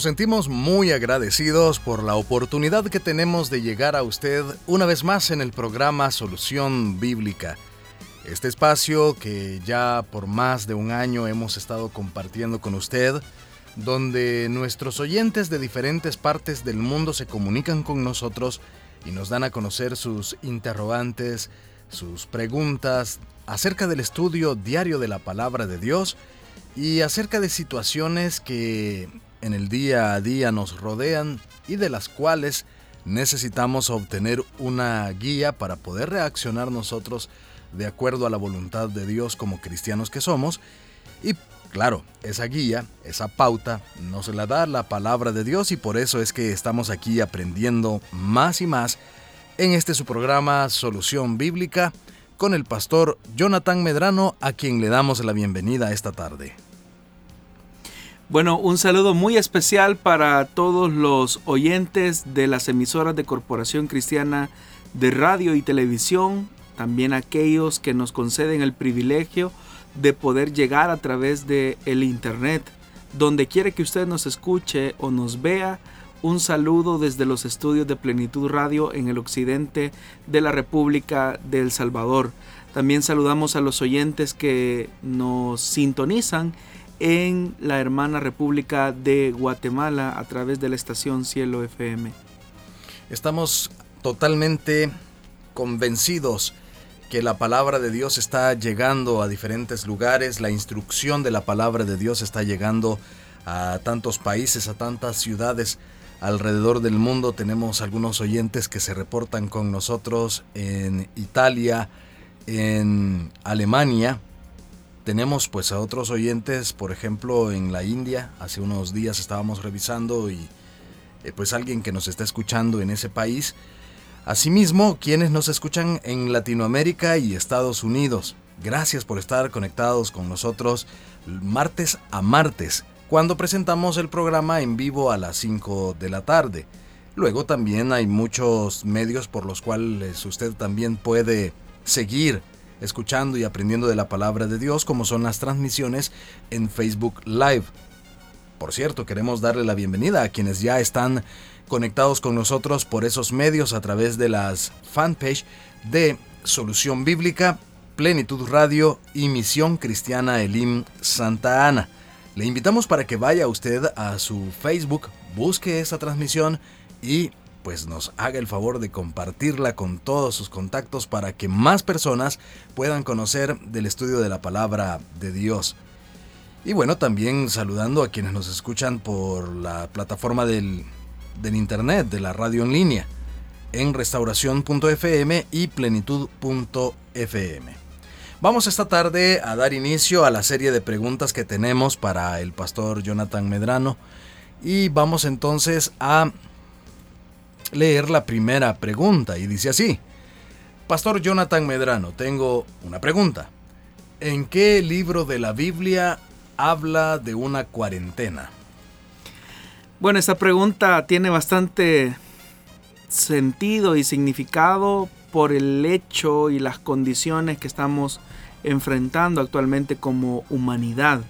Nos sentimos muy agradecidos por la oportunidad que tenemos de llegar a usted una vez más en el programa Solución Bíblica. Este espacio que ya por más de un año hemos estado compartiendo con usted, donde nuestros oyentes de diferentes partes del mundo se comunican con nosotros y nos dan a conocer sus interrogantes, sus preguntas acerca del estudio diario de la palabra de Dios y acerca de situaciones que en el día a día nos rodean y de las cuales necesitamos obtener una guía para poder reaccionar nosotros de acuerdo a la voluntad de Dios como cristianos que somos. Y claro, esa guía, esa pauta, nos la da la palabra de Dios y por eso es que estamos aquí aprendiendo más y más en este su programa Solución Bíblica con el pastor Jonathan Medrano a quien le damos la bienvenida esta tarde. Bueno, un saludo muy especial para todos los oyentes de las emisoras de Corporación Cristiana de Radio y Televisión, también aquellos que nos conceden el privilegio de poder llegar a través de el internet. Donde quiere que usted nos escuche o nos vea, un saludo desde los estudios de Plenitud Radio en el occidente de la República de El Salvador. También saludamos a los oyentes que nos sintonizan en la hermana República de Guatemala a través de la estación Cielo FM. Estamos totalmente convencidos que la palabra de Dios está llegando a diferentes lugares, la instrucción de la palabra de Dios está llegando a tantos países, a tantas ciudades alrededor del mundo. Tenemos algunos oyentes que se reportan con nosotros en Italia, en Alemania, tenemos pues a otros oyentes, por ejemplo en la India, hace unos días estábamos revisando y eh, pues alguien que nos está escuchando en ese país. Asimismo, quienes nos escuchan en Latinoamérica y Estados Unidos. Gracias por estar conectados con nosotros martes a martes, cuando presentamos el programa en vivo a las 5 de la tarde. Luego también hay muchos medios por los cuales usted también puede seguir escuchando y aprendiendo de la palabra de Dios, como son las transmisiones en Facebook Live. Por cierto, queremos darle la bienvenida a quienes ya están conectados con nosotros por esos medios a través de las fanpage de Solución Bíblica, Plenitud Radio y Misión Cristiana Elim Santa Ana. Le invitamos para que vaya usted a su Facebook, busque esa transmisión y pues nos haga el favor de compartirla con todos sus contactos para que más personas puedan conocer del estudio de la palabra de Dios. Y bueno, también saludando a quienes nos escuchan por la plataforma del, del internet, de la radio en línea, en restauración.fm y plenitud.fm. Vamos esta tarde a dar inicio a la serie de preguntas que tenemos para el pastor Jonathan Medrano y vamos entonces a leer la primera pregunta y dice así. Pastor Jonathan Medrano, tengo una pregunta. ¿En qué libro de la Biblia habla de una cuarentena? Bueno, esta pregunta tiene bastante sentido y significado por el hecho y las condiciones que estamos enfrentando actualmente como humanidad.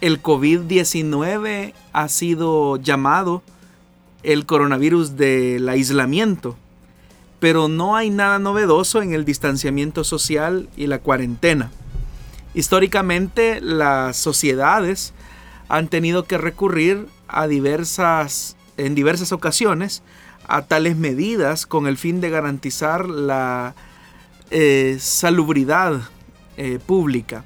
El COVID-19 ha sido llamado el coronavirus del aislamiento, pero no hay nada novedoso en el distanciamiento social y la cuarentena. Históricamente las sociedades han tenido que recurrir a diversas, en diversas ocasiones a tales medidas con el fin de garantizar la eh, salubridad eh, pública.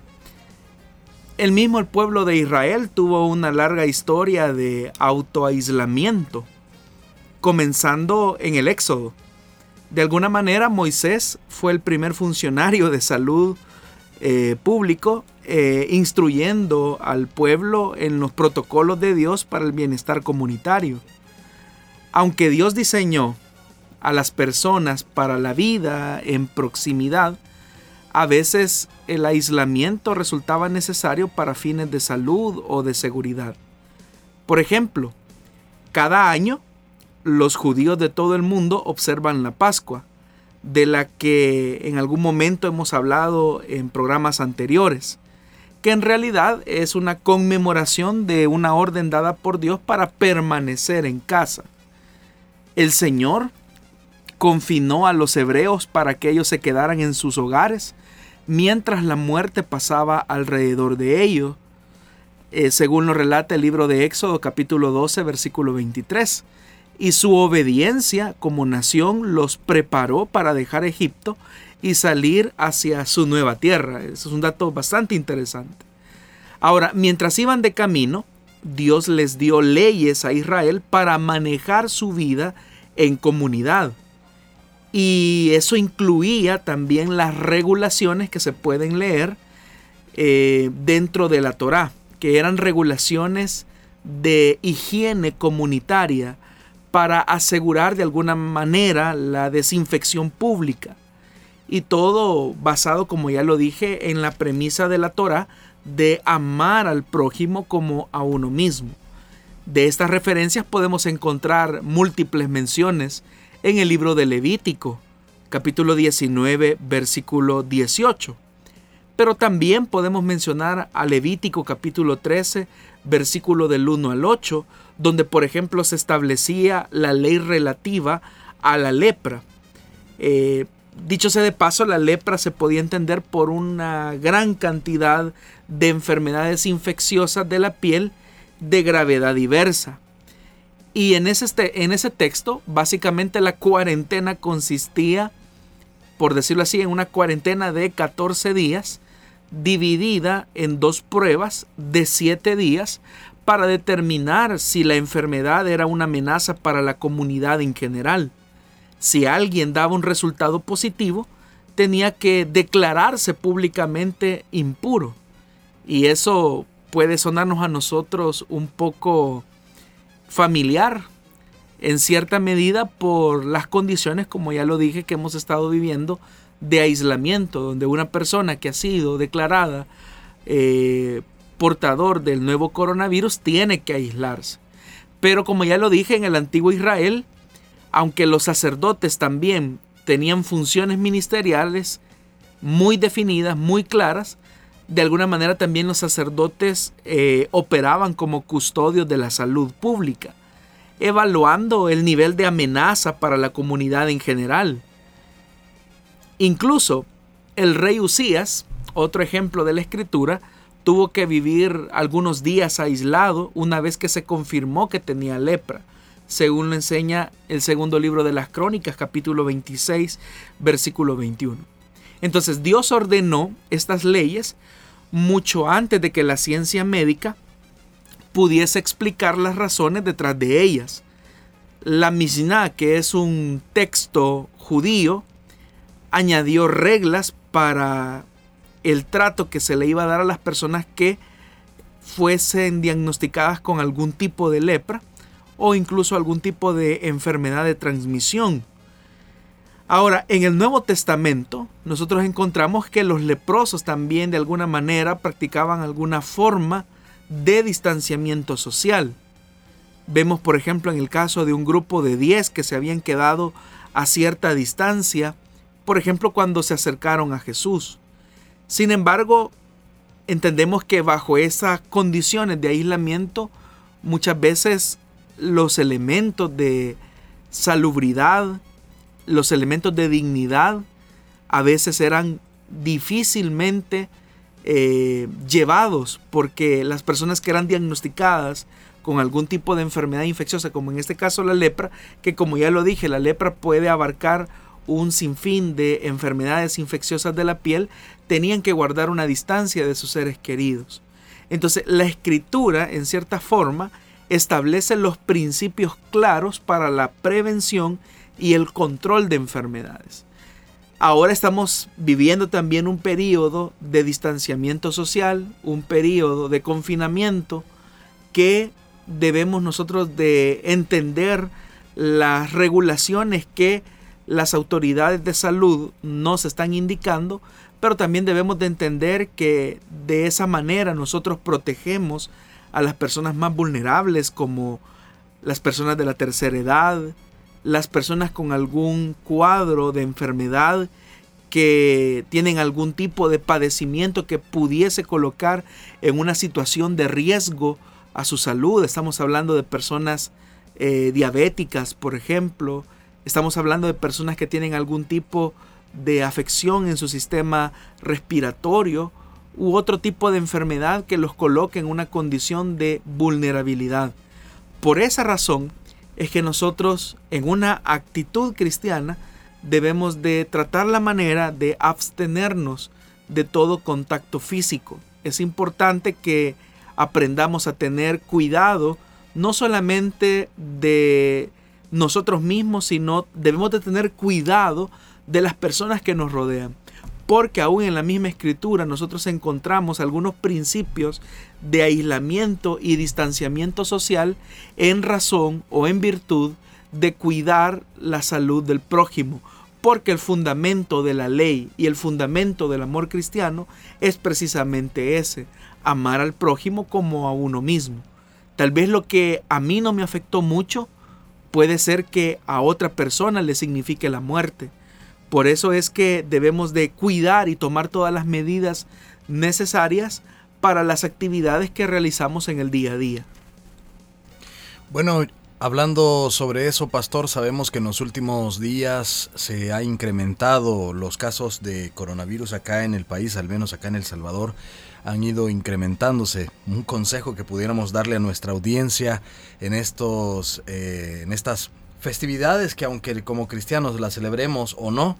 El mismo el pueblo de Israel tuvo una larga historia de autoaislamiento comenzando en el Éxodo. De alguna manera Moisés fue el primer funcionario de salud eh, público eh, instruyendo al pueblo en los protocolos de Dios para el bienestar comunitario. Aunque Dios diseñó a las personas para la vida en proximidad, a veces el aislamiento resultaba necesario para fines de salud o de seguridad. Por ejemplo, cada año los judíos de todo el mundo observan la Pascua, de la que en algún momento hemos hablado en programas anteriores, que en realidad es una conmemoración de una orden dada por Dios para permanecer en casa. El Señor confinó a los hebreos para que ellos se quedaran en sus hogares mientras la muerte pasaba alrededor de ellos, eh, según lo relata el libro de Éxodo capítulo 12 versículo 23. Y su obediencia como nación los preparó para dejar Egipto y salir hacia su nueva tierra. Eso es un dato bastante interesante. Ahora, mientras iban de camino, Dios les dio leyes a Israel para manejar su vida en comunidad. Y eso incluía también las regulaciones que se pueden leer eh, dentro de la Torá, que eran regulaciones de higiene comunitaria para asegurar de alguna manera la desinfección pública. Y todo basado, como ya lo dije, en la premisa de la Torah de amar al prójimo como a uno mismo. De estas referencias podemos encontrar múltiples menciones en el libro de Levítico, capítulo 19, versículo 18. Pero también podemos mencionar a Levítico capítulo 13, versículo del 1 al 8, donde por ejemplo se establecía la ley relativa a la lepra. Eh, dicho sea de paso, la lepra se podía entender por una gran cantidad de enfermedades infecciosas de la piel de gravedad diversa. Y en ese, este, en ese texto, básicamente la cuarentena consistía, por decirlo así, en una cuarentena de 14 días, dividida en dos pruebas de 7 días para determinar si la enfermedad era una amenaza para la comunidad en general. Si alguien daba un resultado positivo, tenía que declararse públicamente impuro. Y eso puede sonarnos a nosotros un poco familiar en cierta medida por las condiciones, como ya lo dije, que hemos estado viviendo de aislamiento, donde una persona que ha sido declarada eh, portador del nuevo coronavirus tiene que aislarse. Pero como ya lo dije, en el antiguo Israel, aunque los sacerdotes también tenían funciones ministeriales muy definidas, muy claras, de alguna manera también los sacerdotes eh, operaban como custodios de la salud pública, evaluando el nivel de amenaza para la comunidad en general. Incluso el rey Usías, otro ejemplo de la escritura, tuvo que vivir algunos días aislado una vez que se confirmó que tenía lepra, según lo enseña el segundo libro de las Crónicas, capítulo 26, versículo 21. Entonces Dios ordenó estas leyes mucho antes de que la ciencia médica pudiese explicar las razones detrás de ellas. La Mishnah, que es un texto judío, añadió reglas para el trato que se le iba a dar a las personas que fuesen diagnosticadas con algún tipo de lepra o incluso algún tipo de enfermedad de transmisión. Ahora, en el Nuevo Testamento, nosotros encontramos que los leprosos también de alguna manera practicaban alguna forma de distanciamiento social. Vemos, por ejemplo, en el caso de un grupo de 10 que se habían quedado a cierta distancia, por ejemplo, cuando se acercaron a Jesús. Sin embargo, entendemos que bajo esas condiciones de aislamiento, muchas veces los elementos de salubridad, los elementos de dignidad a veces eran difícilmente eh, llevados porque las personas que eran diagnosticadas con algún tipo de enfermedad infecciosa, como en este caso la lepra, que como ya lo dije, la lepra puede abarcar un sinfín de enfermedades infecciosas de la piel, tenían que guardar una distancia de sus seres queridos. Entonces la escritura, en cierta forma, establece los principios claros para la prevención y el control de enfermedades. Ahora estamos viviendo también un periodo de distanciamiento social, un periodo de confinamiento que debemos nosotros de entender las regulaciones que las autoridades de salud nos están indicando, pero también debemos de entender que de esa manera nosotros protegemos a las personas más vulnerables como las personas de la tercera edad, las personas con algún cuadro de enfermedad que tienen algún tipo de padecimiento que pudiese colocar en una situación de riesgo a su salud. Estamos hablando de personas eh, diabéticas, por ejemplo. Estamos hablando de personas que tienen algún tipo de afección en su sistema respiratorio u otro tipo de enfermedad que los coloque en una condición de vulnerabilidad. Por esa razón, es que nosotros en una actitud cristiana debemos de tratar la manera de abstenernos de todo contacto físico. Es importante que aprendamos a tener cuidado no solamente de nosotros mismos, sino debemos de tener cuidado de las personas que nos rodean porque aún en la misma escritura nosotros encontramos algunos principios de aislamiento y distanciamiento social en razón o en virtud de cuidar la salud del prójimo, porque el fundamento de la ley y el fundamento del amor cristiano es precisamente ese, amar al prójimo como a uno mismo. Tal vez lo que a mí no me afectó mucho puede ser que a otra persona le signifique la muerte por eso es que debemos de cuidar y tomar todas las medidas necesarias para las actividades que realizamos en el día a día. Bueno, hablando sobre eso, pastor, sabemos que en los últimos días se ha incrementado los casos de coronavirus acá en el país, al menos acá en El Salvador han ido incrementándose. Un consejo que pudiéramos darle a nuestra audiencia en estos, eh, en estas festividades que aunque como cristianos las celebremos o no,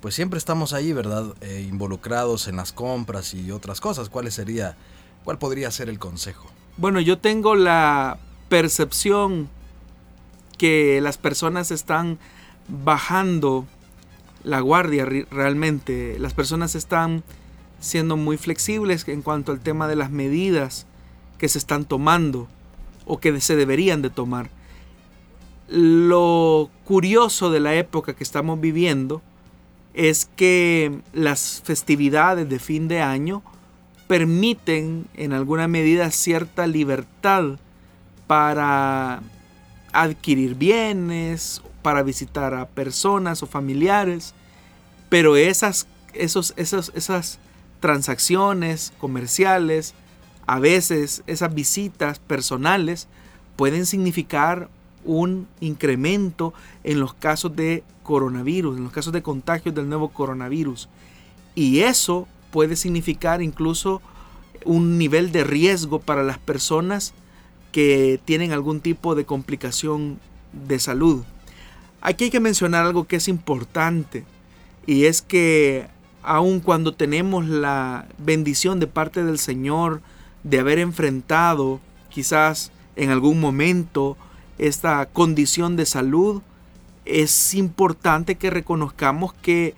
pues siempre estamos ahí, ¿verdad? Eh, involucrados en las compras y otras cosas. ¿Cuál sería, cuál podría ser el consejo? Bueno, yo tengo la percepción que las personas están bajando la guardia realmente. Las personas están siendo muy flexibles en cuanto al tema de las medidas que se están tomando o que se deberían de tomar. Lo curioso de la época que estamos viviendo es que las festividades de fin de año permiten en alguna medida cierta libertad para adquirir bienes, para visitar a personas o familiares, pero esas, esos, esas transacciones comerciales, a veces esas visitas personales pueden significar un incremento en los casos de coronavirus, en los casos de contagios del nuevo coronavirus. Y eso puede significar incluso un nivel de riesgo para las personas que tienen algún tipo de complicación de salud. Aquí hay que mencionar algo que es importante y es que aun cuando tenemos la bendición de parte del Señor de haber enfrentado quizás en algún momento esta condición de salud, es importante que reconozcamos que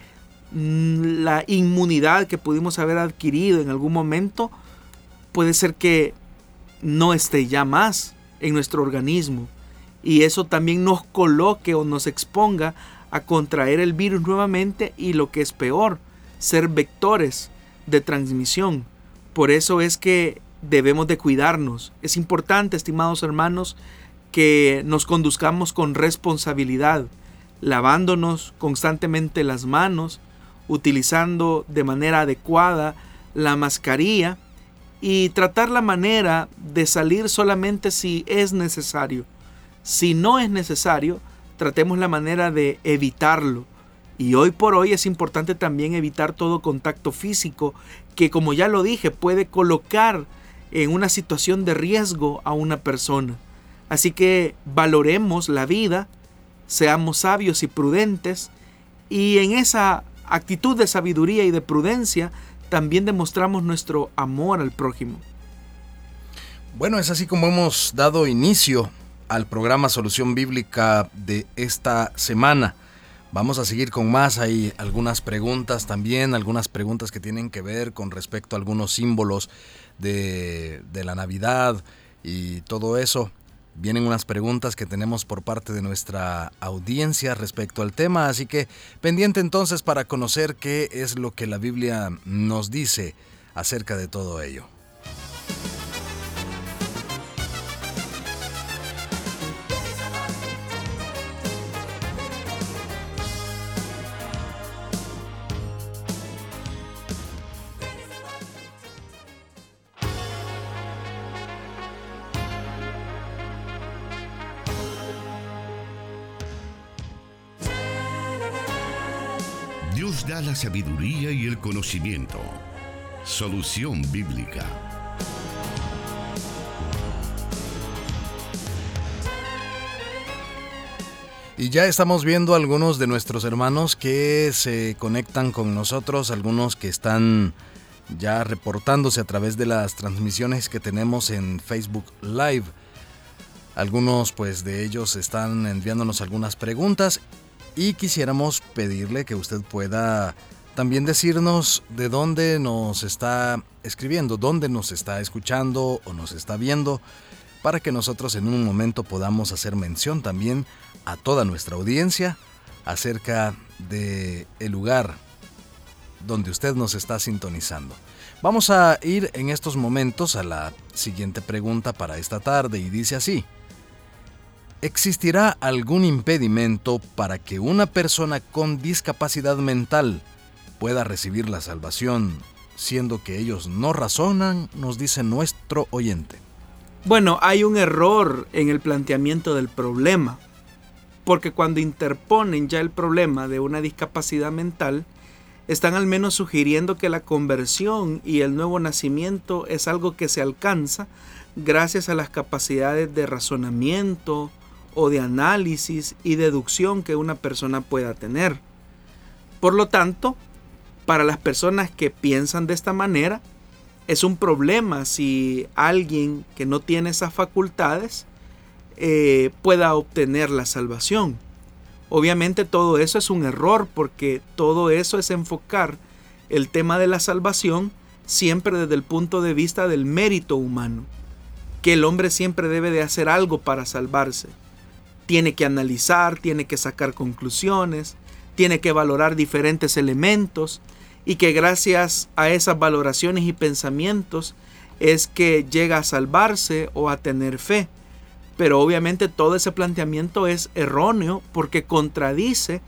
mm, la inmunidad que pudimos haber adquirido en algún momento puede ser que no esté ya más en nuestro organismo y eso también nos coloque o nos exponga a contraer el virus nuevamente y lo que es peor, ser vectores de transmisión. Por eso es que debemos de cuidarnos. Es importante, estimados hermanos, que nos conduzcamos con responsabilidad, lavándonos constantemente las manos, utilizando de manera adecuada la mascarilla y tratar la manera de salir solamente si es necesario. Si no es necesario, tratemos la manera de evitarlo. Y hoy por hoy es importante también evitar todo contacto físico que, como ya lo dije, puede colocar en una situación de riesgo a una persona. Así que valoremos la vida, seamos sabios y prudentes, y en esa actitud de sabiduría y de prudencia también demostramos nuestro amor al prójimo. Bueno, es así como hemos dado inicio al programa Solución Bíblica de esta semana. Vamos a seguir con más. Hay algunas preguntas también, algunas preguntas que tienen que ver con respecto a algunos símbolos de, de la Navidad y todo eso. Vienen unas preguntas que tenemos por parte de nuestra audiencia respecto al tema, así que pendiente entonces para conocer qué es lo que la Biblia nos dice acerca de todo ello. La sabiduría y el conocimiento. Solución bíblica. Y ya estamos viendo algunos de nuestros hermanos que se conectan con nosotros, algunos que están ya reportándose a través de las transmisiones que tenemos en Facebook Live. Algunos pues de ellos están enviándonos algunas preguntas y quisiéramos pedirle que usted pueda también decirnos de dónde nos está escribiendo, dónde nos está escuchando o nos está viendo, para que nosotros en un momento podamos hacer mención también a toda nuestra audiencia acerca de el lugar donde usted nos está sintonizando. Vamos a ir en estos momentos a la siguiente pregunta para esta tarde y dice así: ¿Existirá algún impedimento para que una persona con discapacidad mental pueda recibir la salvación, siendo que ellos no razonan, nos dice nuestro oyente? Bueno, hay un error en el planteamiento del problema, porque cuando interponen ya el problema de una discapacidad mental, están al menos sugiriendo que la conversión y el nuevo nacimiento es algo que se alcanza gracias a las capacidades de razonamiento, o de análisis y deducción que una persona pueda tener. Por lo tanto, para las personas que piensan de esta manera, es un problema si alguien que no tiene esas facultades eh, pueda obtener la salvación. Obviamente todo eso es un error porque todo eso es enfocar el tema de la salvación siempre desde el punto de vista del mérito humano, que el hombre siempre debe de hacer algo para salvarse tiene que analizar, tiene que sacar conclusiones, tiene que valorar diferentes elementos y que gracias a esas valoraciones y pensamientos es que llega a salvarse o a tener fe. Pero obviamente todo ese planteamiento es erróneo porque contradice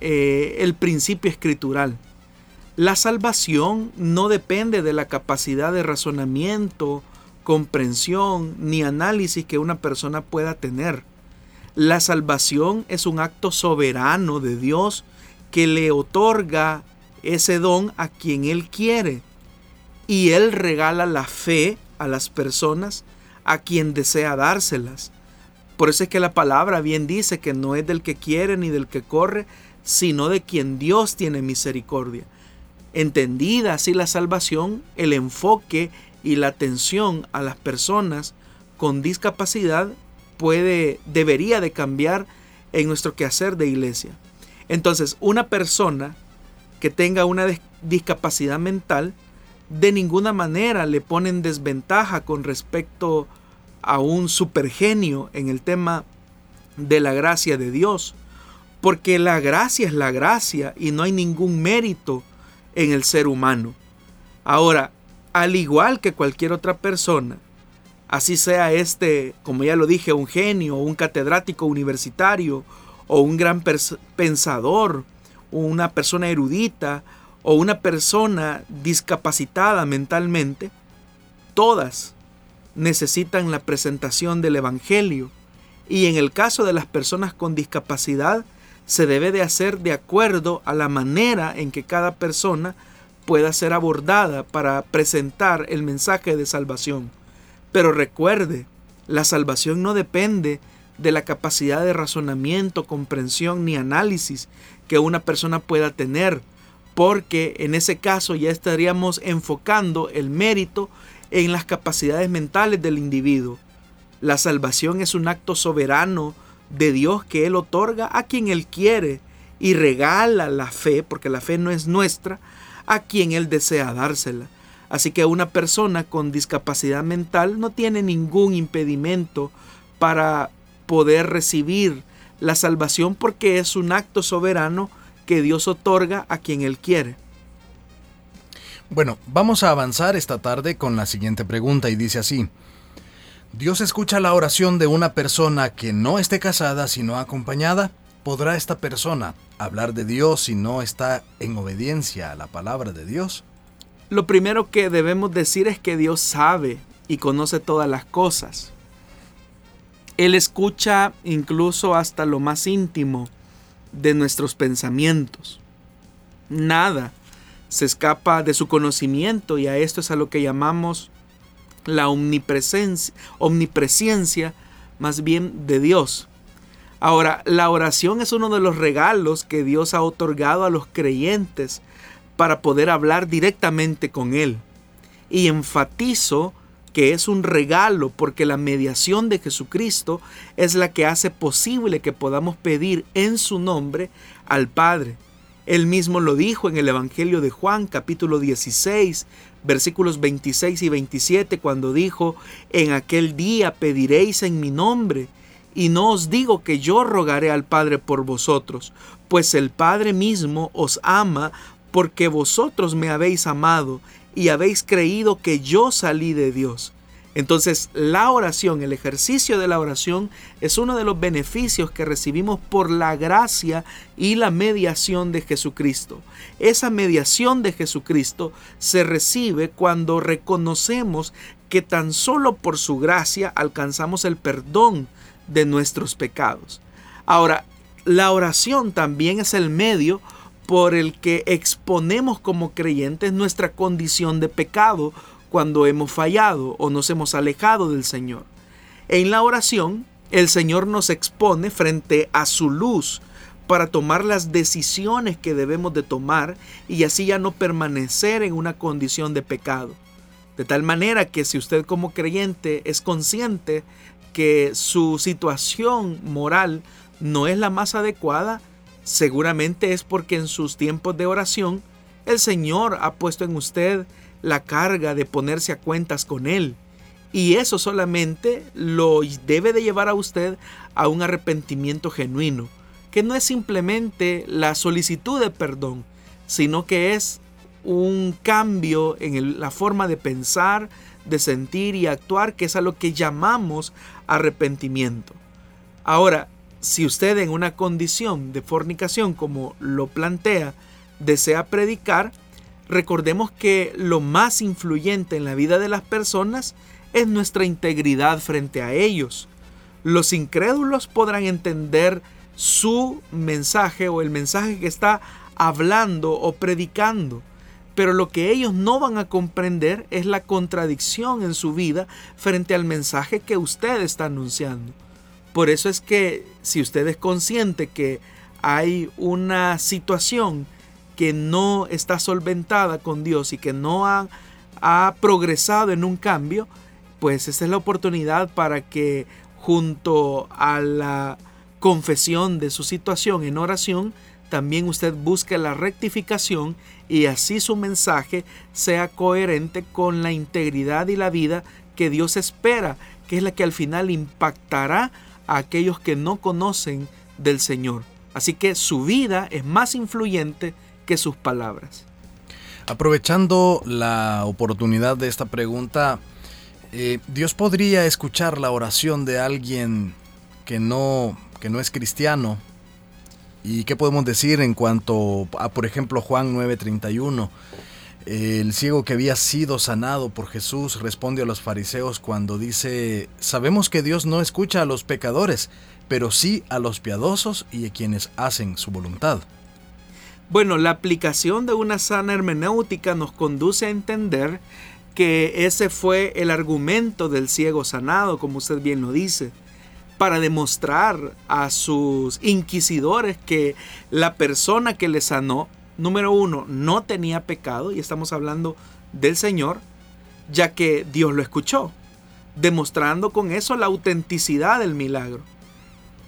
eh, el principio escritural. La salvación no depende de la capacidad de razonamiento, comprensión ni análisis que una persona pueda tener. La salvación es un acto soberano de Dios que le otorga ese don a quien Él quiere. Y Él regala la fe a las personas a quien desea dárselas. Por eso es que la palabra bien dice que no es del que quiere ni del que corre, sino de quien Dios tiene misericordia. Entendida así la salvación, el enfoque y la atención a las personas con discapacidad puede, debería de cambiar en nuestro quehacer de iglesia. Entonces, una persona que tenga una discapacidad mental, de ninguna manera le pone en desventaja con respecto a un supergenio en el tema de la gracia de Dios, porque la gracia es la gracia y no hay ningún mérito en el ser humano. Ahora, al igual que cualquier otra persona, así sea este, como ya lo dije, un genio, un catedrático universitario, o un gran pensador, una persona erudita, o una persona discapacitada mentalmente, todas necesitan la presentación del Evangelio. Y en el caso de las personas con discapacidad, se debe de hacer de acuerdo a la manera en que cada persona pueda ser abordada para presentar el mensaje de salvación. Pero recuerde, la salvación no depende de la capacidad de razonamiento, comprensión ni análisis que una persona pueda tener, porque en ese caso ya estaríamos enfocando el mérito en las capacidades mentales del individuo. La salvación es un acto soberano de Dios que Él otorga a quien Él quiere y regala la fe, porque la fe no es nuestra, a quien Él desea dársela. Así que una persona con discapacidad mental no tiene ningún impedimento para poder recibir la salvación porque es un acto soberano que Dios otorga a quien Él quiere. Bueno, vamos a avanzar esta tarde con la siguiente pregunta y dice así. Dios escucha la oración de una persona que no esté casada sino acompañada. ¿Podrá esta persona hablar de Dios si no está en obediencia a la palabra de Dios? Lo primero que debemos decir es que Dios sabe y conoce todas las cosas. Él escucha incluso hasta lo más íntimo de nuestros pensamientos. Nada se escapa de su conocimiento y a esto es a lo que llamamos la omnipresencia, omnipresencia más bien de Dios. Ahora, la oración es uno de los regalos que Dios ha otorgado a los creyentes para poder hablar directamente con Él. Y enfatizo que es un regalo porque la mediación de Jesucristo es la que hace posible que podamos pedir en su nombre al Padre. Él mismo lo dijo en el Evangelio de Juan capítulo 16 versículos 26 y 27 cuando dijo, en aquel día pediréis en mi nombre, y no os digo que yo rogaré al Padre por vosotros, pues el Padre mismo os ama porque vosotros me habéis amado y habéis creído que yo salí de Dios. Entonces la oración, el ejercicio de la oración es uno de los beneficios que recibimos por la gracia y la mediación de Jesucristo. Esa mediación de Jesucristo se recibe cuando reconocemos que tan solo por su gracia alcanzamos el perdón de nuestros pecados. Ahora, la oración también es el medio por el que exponemos como creyentes nuestra condición de pecado cuando hemos fallado o nos hemos alejado del Señor. En la oración, el Señor nos expone frente a su luz para tomar las decisiones que debemos de tomar y así ya no permanecer en una condición de pecado. De tal manera que si usted como creyente es consciente que su situación moral no es la más adecuada, Seguramente es porque en sus tiempos de oración el Señor ha puesto en usted la carga de ponerse a cuentas con Él. Y eso solamente lo debe de llevar a usted a un arrepentimiento genuino, que no es simplemente la solicitud de perdón, sino que es un cambio en la forma de pensar, de sentir y actuar, que es a lo que llamamos arrepentimiento. Ahora, si usted en una condición de fornicación como lo plantea, desea predicar, recordemos que lo más influyente en la vida de las personas es nuestra integridad frente a ellos. Los incrédulos podrán entender su mensaje o el mensaje que está hablando o predicando, pero lo que ellos no van a comprender es la contradicción en su vida frente al mensaje que usted está anunciando. Por eso es que si usted es consciente que hay una situación que no está solventada con Dios y que no ha, ha progresado en un cambio, pues esa es la oportunidad para que junto a la confesión de su situación en oración, también usted busque la rectificación y así su mensaje sea coherente con la integridad y la vida que Dios espera, que es la que al final impactará a aquellos que no conocen del Señor. Así que su vida es más influyente que sus palabras. Aprovechando la oportunidad de esta pregunta, eh, Dios podría escuchar la oración de alguien que no, que no es cristiano. ¿Y qué podemos decir en cuanto a, por ejemplo, Juan 9:31? El ciego que había sido sanado por Jesús responde a los fariseos cuando dice, sabemos que Dios no escucha a los pecadores, pero sí a los piadosos y a quienes hacen su voluntad. Bueno, la aplicación de una sana hermenéutica nos conduce a entender que ese fue el argumento del ciego sanado, como usted bien lo dice, para demostrar a sus inquisidores que la persona que le sanó número uno, no tenía pecado, y estamos hablando del Señor, ya que Dios lo escuchó, demostrando con eso la autenticidad del milagro.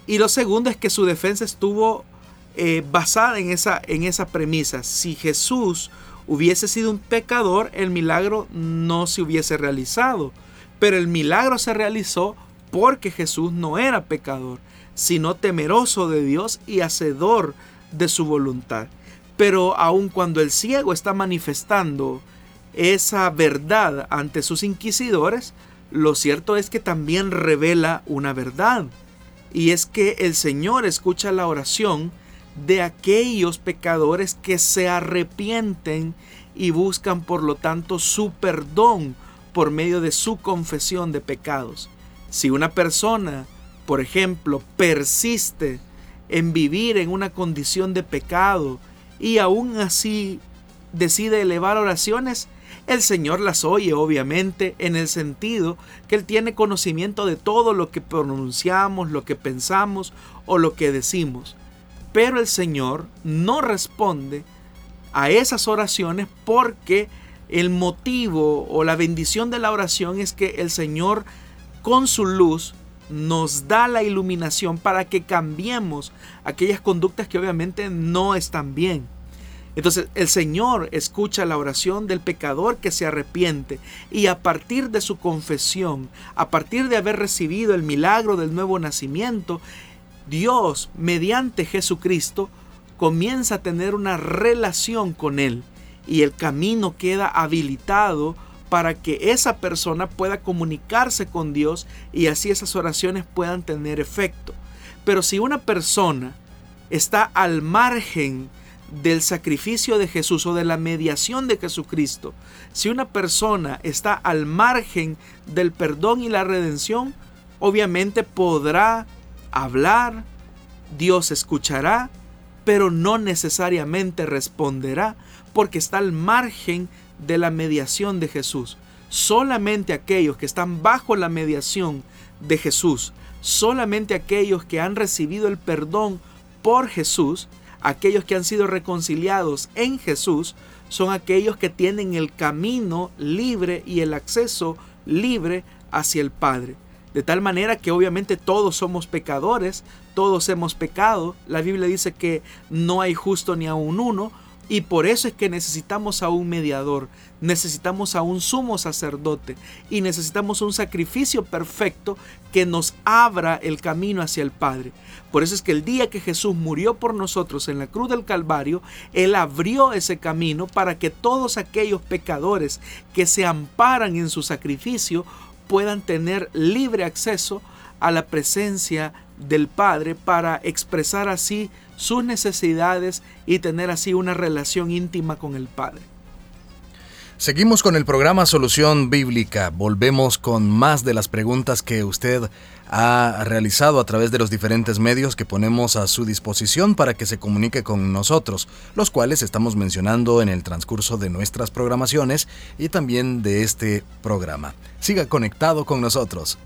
Y lo segundo es que su defensa estuvo eh, basada en esa, en esa premisa. Si Jesús hubiese sido un pecador, el milagro no se hubiese realizado. Pero el milagro se realizó porque Jesús no era pecador, sino temeroso de Dios y hacedor de su voluntad. Pero aun cuando el ciego está manifestando esa verdad ante sus inquisidores, lo cierto es que también revela una verdad. Y es que el Señor escucha la oración de aquellos pecadores que se arrepienten y buscan por lo tanto su perdón por medio de su confesión de pecados. Si una persona, por ejemplo, persiste en vivir en una condición de pecado y aún así decide elevar oraciones, el Señor las oye obviamente en el sentido que Él tiene conocimiento de todo lo que pronunciamos, lo que pensamos o lo que decimos. Pero el Señor no responde a esas oraciones porque el motivo o la bendición de la oración es que el Señor con su luz nos da la iluminación para que cambiemos aquellas conductas que obviamente no están bien. Entonces el Señor escucha la oración del pecador que se arrepiente y a partir de su confesión, a partir de haber recibido el milagro del nuevo nacimiento, Dios, mediante Jesucristo, comienza a tener una relación con Él y el camino queda habilitado para que esa persona pueda comunicarse con Dios y así esas oraciones puedan tener efecto. Pero si una persona está al margen del sacrificio de Jesús o de la mediación de Jesucristo, si una persona está al margen del perdón y la redención, obviamente podrá hablar, Dios escuchará, pero no necesariamente responderá porque está al margen de la mediación de Jesús. Solamente aquellos que están bajo la mediación de Jesús, solamente aquellos que han recibido el perdón por Jesús, aquellos que han sido reconciliados en Jesús, son aquellos que tienen el camino libre y el acceso libre hacia el Padre. De tal manera que obviamente todos somos pecadores, todos hemos pecado. La Biblia dice que no hay justo ni aun uno. Y por eso es que necesitamos a un mediador, necesitamos a un sumo sacerdote y necesitamos un sacrificio perfecto que nos abra el camino hacia el Padre. Por eso es que el día que Jesús murió por nosotros en la cruz del Calvario, Él abrió ese camino para que todos aquellos pecadores que se amparan en su sacrificio puedan tener libre acceso a la presencia del Padre para expresar así sus necesidades y tener así una relación íntima con el Padre. Seguimos con el programa Solución Bíblica. Volvemos con más de las preguntas que usted ha realizado a través de los diferentes medios que ponemos a su disposición para que se comunique con nosotros, los cuales estamos mencionando en el transcurso de nuestras programaciones y también de este programa. Siga conectado con nosotros.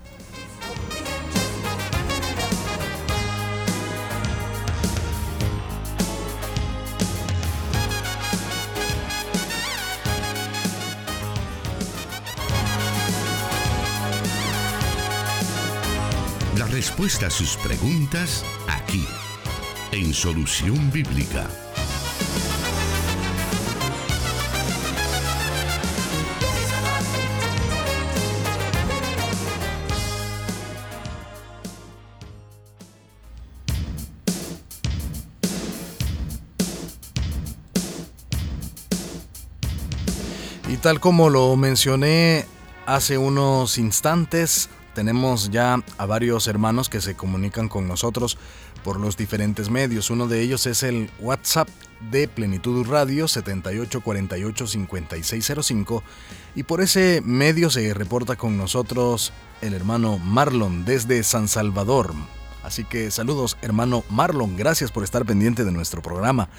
Respuesta a sus preguntas aquí, en Solución Bíblica. Y tal como lo mencioné hace unos instantes, tenemos ya a varios hermanos que se comunican con nosotros por los diferentes medios. Uno de ellos es el WhatsApp de Plenitud Radio 78485605 y por ese medio se reporta con nosotros el hermano Marlon desde San Salvador. Así que saludos hermano Marlon, gracias por estar pendiente de nuestro programa.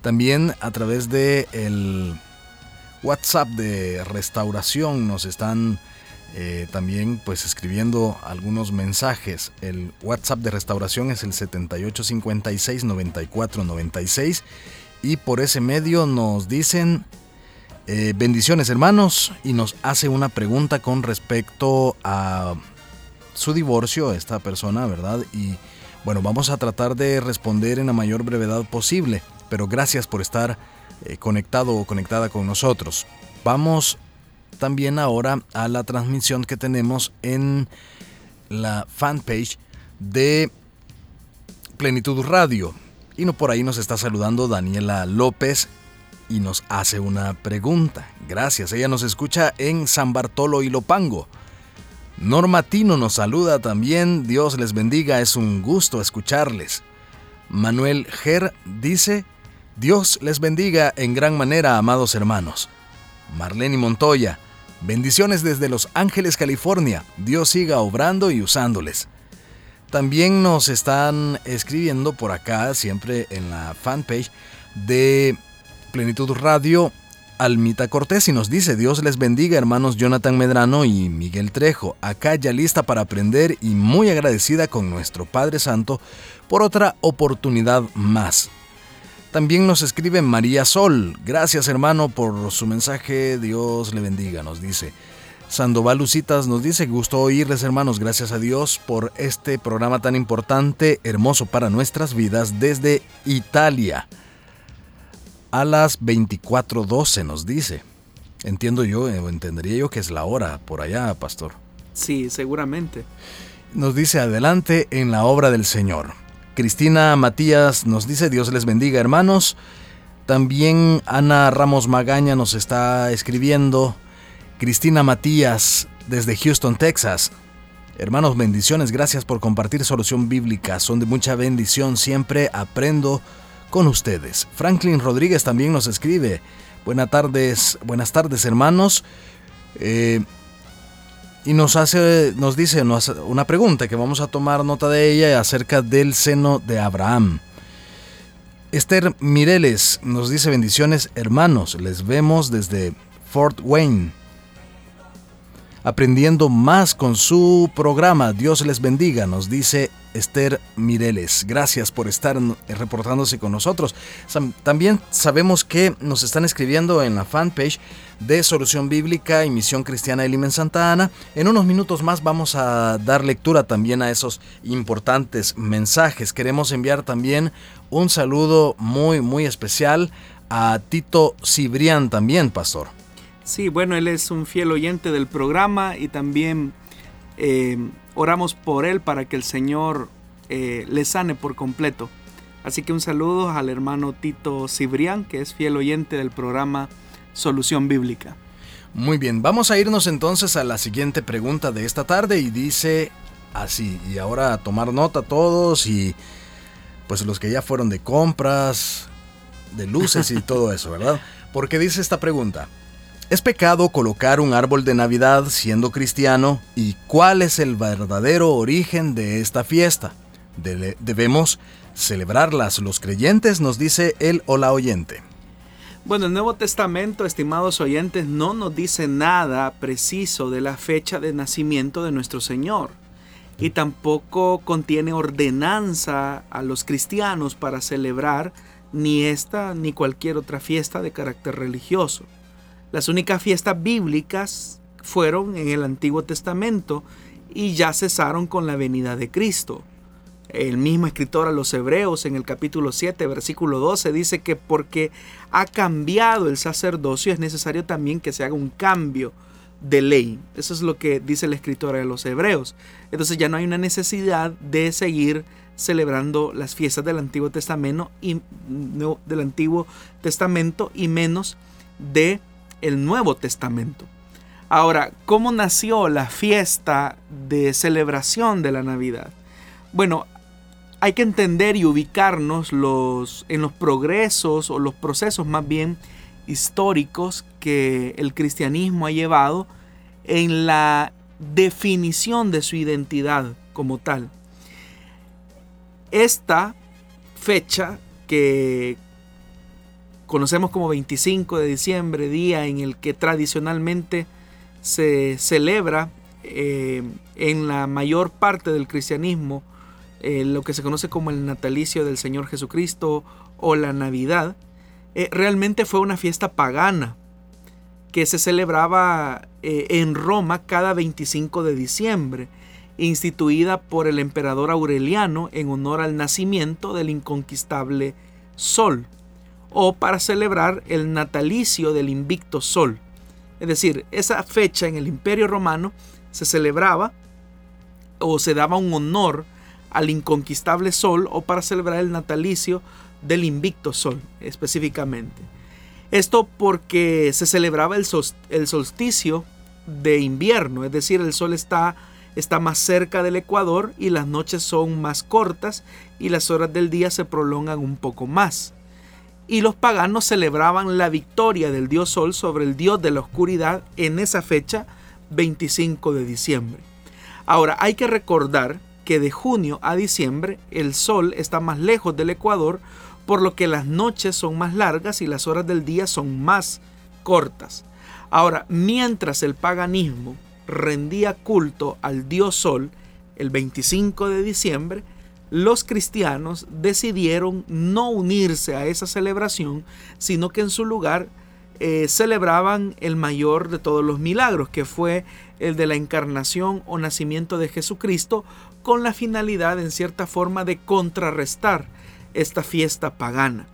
También a través de el WhatsApp de restauración nos están eh, también pues escribiendo algunos mensajes. El WhatsApp de restauración es el 7856-9496 y por ese medio nos dicen Eh, bendiciones hermanos y nos hace una pregunta con respecto a su divorcio, esta persona, ¿verdad? Y bueno, vamos a tratar de responder en la mayor brevedad posible, pero gracias por estar eh, conectado o conectada con nosotros. Vamos también ahora a la transmisión que tenemos en la fanpage de Plenitud Radio. Y por ahí nos está saludando Daniela López y nos hace una pregunta. Gracias, ella nos escucha en San Bartolo y Lopango. Norma Tino nos saluda también, Dios les bendiga, es un gusto escucharles. Manuel Ger dice, Dios les bendiga en gran manera, amados hermanos. Marlene Montoya, bendiciones desde Los Ángeles, California, Dios siga obrando y usándoles. También nos están escribiendo por acá, siempre en la fanpage de Plenitud Radio, Almita Cortés y nos dice, Dios les bendiga hermanos Jonathan Medrano y Miguel Trejo, acá ya lista para aprender y muy agradecida con nuestro Padre Santo por otra oportunidad más. También nos escribe María Sol, gracias hermano por su mensaje, Dios le bendiga, nos dice. Sandoval Lucitas nos dice, gusto oírles hermanos, gracias a Dios por este programa tan importante, hermoso para nuestras vidas desde Italia a las 24.12 nos dice. Entiendo yo, o entendería yo que es la hora por allá, pastor. Sí, seguramente. Nos dice adelante en la obra del Señor. Cristina Matías nos dice Dios les bendiga hermanos. También Ana Ramos Magaña nos está escribiendo. Cristina Matías desde Houston, Texas. Hermanos, bendiciones, gracias por compartir solución bíblica. Son de mucha bendición, siempre aprendo con ustedes. Franklin Rodríguez también nos escribe. Buenas tardes, buenas tardes hermanos. Eh, y nos hace, nos dice una pregunta que vamos a tomar nota de ella acerca del seno de Abraham. Esther Mireles nos dice bendiciones hermanos, les vemos desde Fort Wayne. Aprendiendo más con su programa, Dios les bendiga, nos dice Esther Mireles. Gracias por estar reportándose con nosotros. También sabemos que nos están escribiendo en la fanpage de Solución Bíblica y Misión Cristiana de Lima en Santa Ana. En unos minutos más vamos a dar lectura también a esos importantes mensajes. Queremos enviar también un saludo muy, muy especial a Tito Cibrián también, pastor. Sí, bueno, él es un fiel oyente del programa y también eh, oramos por él para que el Señor eh, le sane por completo. Así que un saludo al hermano Tito Cibrián, que es fiel oyente del programa Solución Bíblica. Muy bien, vamos a irnos entonces a la siguiente pregunta de esta tarde y dice así, y ahora a tomar nota todos y pues los que ya fueron de compras, de luces y todo eso, ¿verdad? Porque dice esta pregunta, ¿Es pecado colocar un árbol de Navidad siendo cristiano? ¿Y cuál es el verdadero origen de esta fiesta? debemos celebrarlas los creyentes, nos dice el hola oyente. Bueno, el Nuevo Testamento, estimados oyentes, no nos dice nada preciso de la fecha de nacimiento de nuestro Señor. Y tampoco contiene ordenanza a los cristianos para celebrar ni esta ni cualquier otra fiesta de carácter religioso. Las únicas fiestas bíblicas fueron en el Antiguo Testamento y ya cesaron con la venida de Cristo. El mismo escritor a los Hebreos en el capítulo 7, versículo 12 dice que porque ha cambiado el sacerdocio es necesario también que se haga un cambio de ley. Eso es lo que dice el escritor a los Hebreos. Entonces ya no hay una necesidad de seguir celebrando las fiestas del Antiguo Testamento y, del Antiguo Testamento y menos de el Nuevo Testamento. Ahora, ¿cómo nació la fiesta de celebración de la Navidad? Bueno, hay que entender y ubicarnos en los progresos o los procesos más bien históricos que el cristianismo ha llevado en la definición de su identidad como tal. Esta fecha que conocemos como 25 de diciembre, día en el que tradicionalmente se celebra eh, en la mayor parte del cristianismo eh, lo que se conoce como el natalicio del Señor Jesucristo o la Navidad, eh, realmente fue una fiesta pagana. que se celebraba en Roma cada 25 de diciembre, instituida por el emperador Aureliano en honor al nacimiento del inconquistable Sol, o para celebrar el natalicio del invicto Sol. Es decir, esa fecha en el Imperio Romano se celebraba o se daba un honor al inconquistable Sol o para celebrar el natalicio del invicto Sol específicamente. Esto porque se celebraba el, solsticio de invierno, es decir, el Sol está, está más cerca del ecuador y las noches son más cortas y las horas del día se prolongan un poco más. Y los paganos celebraban la victoria del dios Sol sobre el dios de la oscuridad en esa fecha 25 de diciembre. Ahora hay que recordar que de junio a diciembre el Sol está más lejos del ecuador, por lo que las noches son más largas y las horas del día son más cortas. Ahora, mientras el paganismo rendía culto al dios Sol el 25 de diciembre, los cristianos decidieron no unirse a esa celebración, sino que en su lugar eh, celebraban el mayor de todos los milagros, que fue el de la encarnación o nacimiento de Jesucristo, con la finalidad en cierta forma de contrarrestar esta fiesta pagana.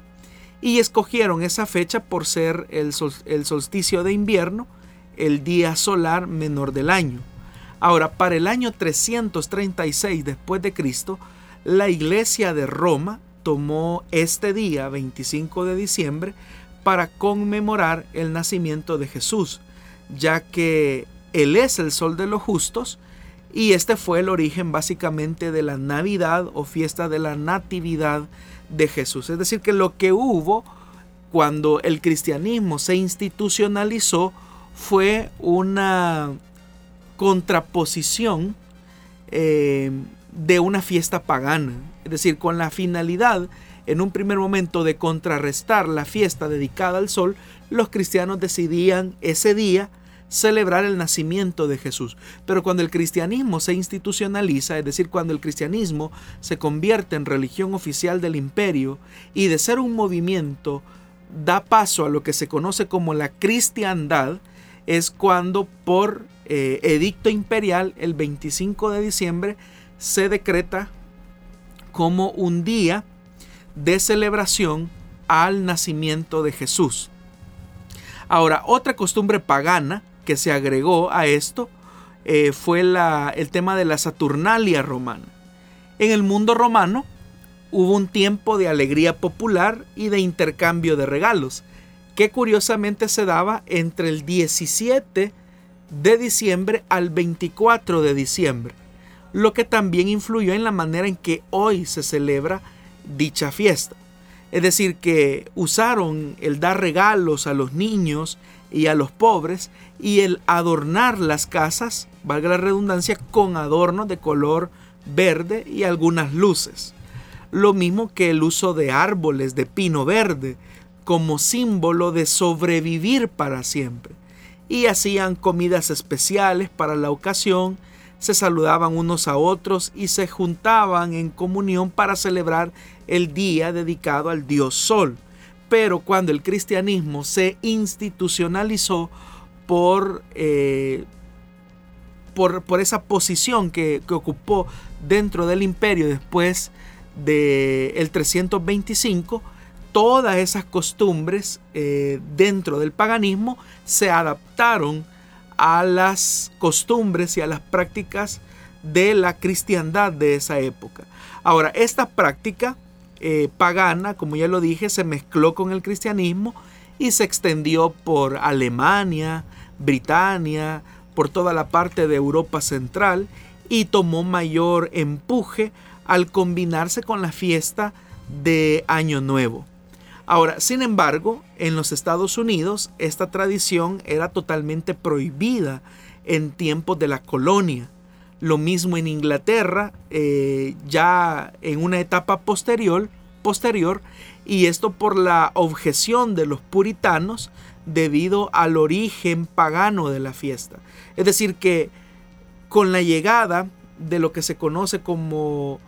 Y escogieron esa fecha por ser el, el solsticio de invierno, el día solar menor del año. Ahora, para el año 336 después de Cristo, la iglesia de Roma tomó este día, 25 de diciembre, para conmemorar el nacimiento de Jesús, ya que Él es el sol de los justos y este fue el origen básicamente de la Navidad o fiesta de la Natividad de Jesús. Es decir, que lo que hubo cuando el cristianismo se institucionalizó fue una contraposición eh, de una fiesta pagana. Es decir, con la finalidad en un primer momento de contrarrestar la fiesta dedicada al sol, los cristianos decidían ese día celebrar el nacimiento de Jesús. Pero cuando el cristianismo se institucionaliza, es decir, cuando el cristianismo se convierte en religión oficial del imperio y de ser un movimiento da paso a lo que se conoce como la cristiandad, es cuando por eh, edicto imperial el 25 de diciembre se decreta como un día de celebración al nacimiento de Jesús. Ahora, otra costumbre pagana que se agregó a esto eh, fue la, el tema de la Saturnalia romana. En el mundo romano hubo un tiempo de alegría popular y de intercambio de regalos, que curiosamente se daba entre el 17 de diciembre al 24 de diciembre, lo que también influyó en la manera en que hoy se celebra dicha fiesta. Es decir, que usaron el dar regalos a los niños y a los pobres y el adornar las casas, valga la redundancia, con adornos de color verde y algunas luces. Lo mismo que el uso de árboles de pino verde como símbolo de sobrevivir para siempre. Y hacían comidas especiales para la ocasión, se saludaban unos a otros y se juntaban en comunión para celebrar el día dedicado al dios Sol. Pero cuando el cristianismo se institucionalizó por, eh, por, esa posición que, ocupó dentro del imperio después del el 325, todas esas costumbres eh, dentro del paganismo se adaptaron a las costumbres y a las prácticas de la cristiandad de esa época. Ahora, esta práctica eh, pagana, como ya lo dije, se mezcló con el cristianismo y se extendió por Alemania, Britania, por toda la parte de Europa Central y tomó mayor empuje al combinarse con la fiesta de Año Nuevo. Ahora, sin embargo, en los Estados Unidos esta tradición era totalmente prohibida en tiempos de la colonia. Lo mismo en Inglaterra, eh, ya en una etapa posterior, posterior, y esto por la objeción de los puritanos debido al origen pagano de la fiesta. Es decir, que con la llegada de lo que se conoce como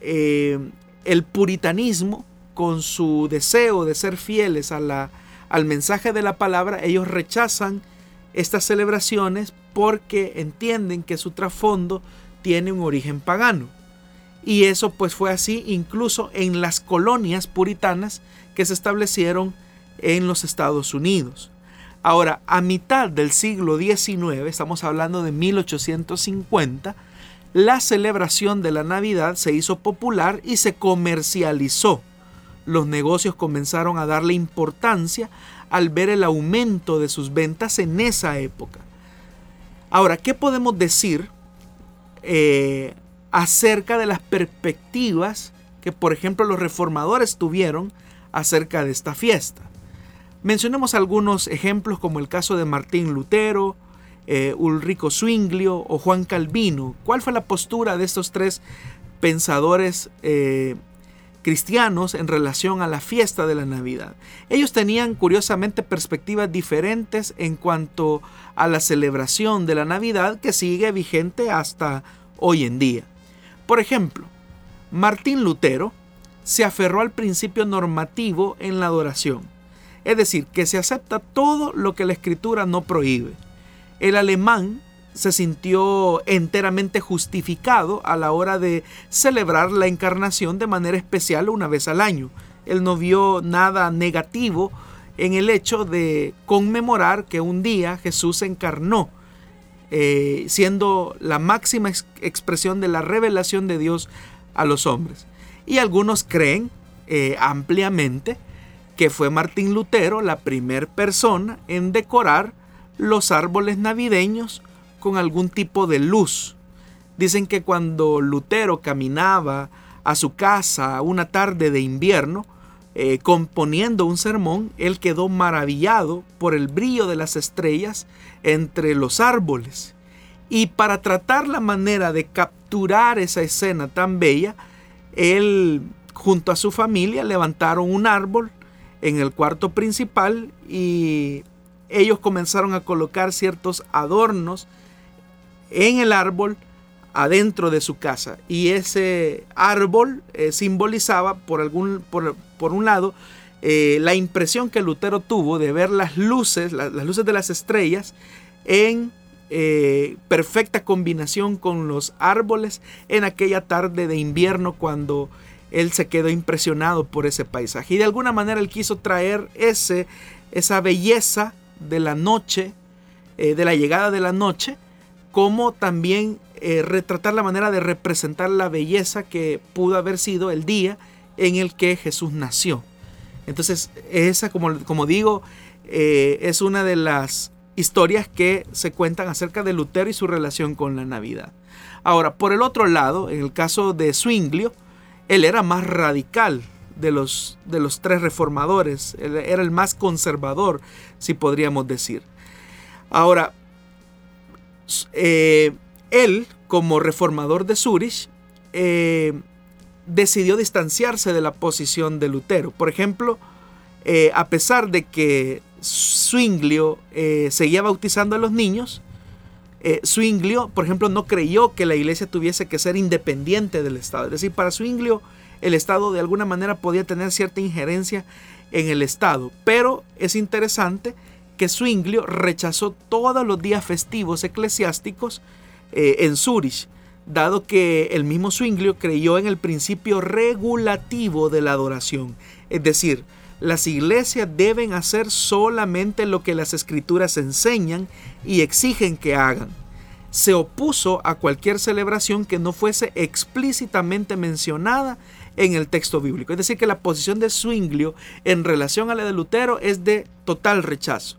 eh, el puritanismo, con su deseo de ser fieles al mensaje de la palabra, ellos rechazan estas celebraciones porque entienden que su trasfondo tiene un origen pagano. Y eso pues fue así incluso en las colonias puritanas que se establecieron en los Estados Unidos. Ahora, a mitad del siglo XIX, estamos hablando de 1850, la celebración de la Navidad se hizo popular y se comercializó. Los negocios comenzaron a darle importancia al ver el aumento de sus ventas en esa época. Ahora, ¿qué podemos decir eh, acerca de las perspectivas que, por ejemplo, los reformadores tuvieron acerca de esta fiesta? Mencionemos algunos ejemplos como el caso de Martín Lutero, eh, Ulrico Zwinglio o Juan Calvino. ¿Cuál fue la postura de estos tres pensadores eh, cristianos en relación a la fiesta de la Navidad? Ellos tenían curiosamente perspectivas diferentes en cuanto a la celebración de la Navidad que sigue vigente hasta hoy en día. Por ejemplo, Martín Lutero se aferró al principio normativo en la adoración, es decir, que se acepta todo lo que la escritura no prohíbe. El alemán se sintió enteramente justificado a la hora de celebrar la encarnación de manera especial una vez al año. Él no vio nada negativo en el hecho de conmemorar que un día Jesús se encarnó eh, siendo la máxima expresión de la revelación de Dios a los hombres. Y algunos creen eh, ampliamente que fue Martín Lutero la primera persona en decorar los árboles navideños con algún tipo de luz. Dicen que cuando Lutero caminaba a su casa una tarde de invierno, eh, componiendo un sermón, él quedó maravillado por el brillo de las estrellas entre los árboles. Y para tratar la manera de capturar esa escena tan bella, él junto a su familia levantaron un árbol en el cuarto principal y ellos comenzaron a colocar ciertos adornos en el árbol adentro de su casa. Y ese árbol eh, simbolizaba por algún por, por un lado eh, la impresión que Lutero tuvo de ver las luces las luces de las estrellas en eh, perfecta combinación con los árboles en aquella tarde de invierno cuando él se quedó impresionado por ese paisaje. Y de alguna manera él quiso traer ese esa belleza de la noche de la llegada de la noche como también eh, retratar la manera de representar la belleza que pudo haber sido el día en el que Jesús nació. Entonces, esa, como, como digo, eh, es una de las historias que se cuentan acerca de Lutero y su relación con la Navidad. Ahora, por el otro lado, en el caso de Zwinglio, él era más radical de los, de los tres reformadores, era el más conservador, si podríamos decir. Ahora, eh, él, como reformador de Zurich, eh, decidió distanciarse de la posición de Lutero. Por ejemplo, eh, a pesar de que Zwinglio seguía bautizando a los niños, Zwinglio, por ejemplo, no creyó que la iglesia tuviese que ser independiente del Estado. Es decir, para Zwinglio el Estado de alguna manera podía tener cierta injerencia en el Estado. Pero es interesante que Zwinglio rechazó todos los días festivos eclesiásticos eh, en Zurich, dado que el mismo Zwinglio creyó en el principio regulativo de la adoración, es decir, las iglesias deben hacer solamente lo que las escrituras enseñan y exigen que hagan. Se opuso a cualquier celebración que no fuese explícitamente mencionada en el texto bíblico. Es decir, que la posición de Zwinglio en relación a la de Lutero es de total rechazo.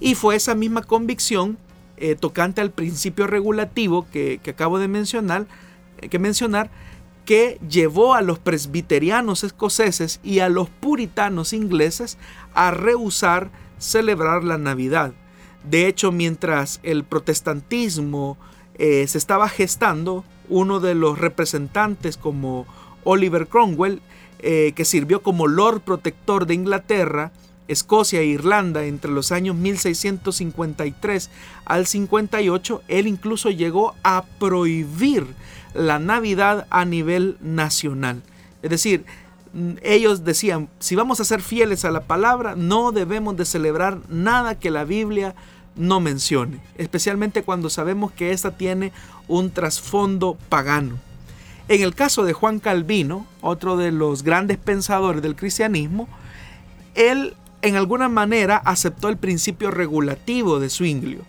Y fue esa misma convicción eh, tocante al principio regulativo que, acabo de mencionar, eh, que mencionar, que llevó a los presbiterianos escoceses y a los puritanos ingleses a rehusar celebrar la Navidad. De hecho, mientras el protestantismo eh, se estaba gestando, uno de los representantes como Oliver Cromwell, que sirvió como Lord Protector de Inglaterra, Escocia e Irlanda entre los años 1653 al 58, él incluso llegó a prohibir la Navidad a nivel nacional. Es decir, mm, ellos decían, si vamos a ser fieles a la palabra, no debemos de celebrar nada que la Biblia no mencione, especialmente cuando sabemos que esta tiene un trasfondo pagano. En el caso de Juan Calvino, otro de los grandes pensadores del cristianismo, él en alguna manera aceptó el principio regulativo de Zwinglio,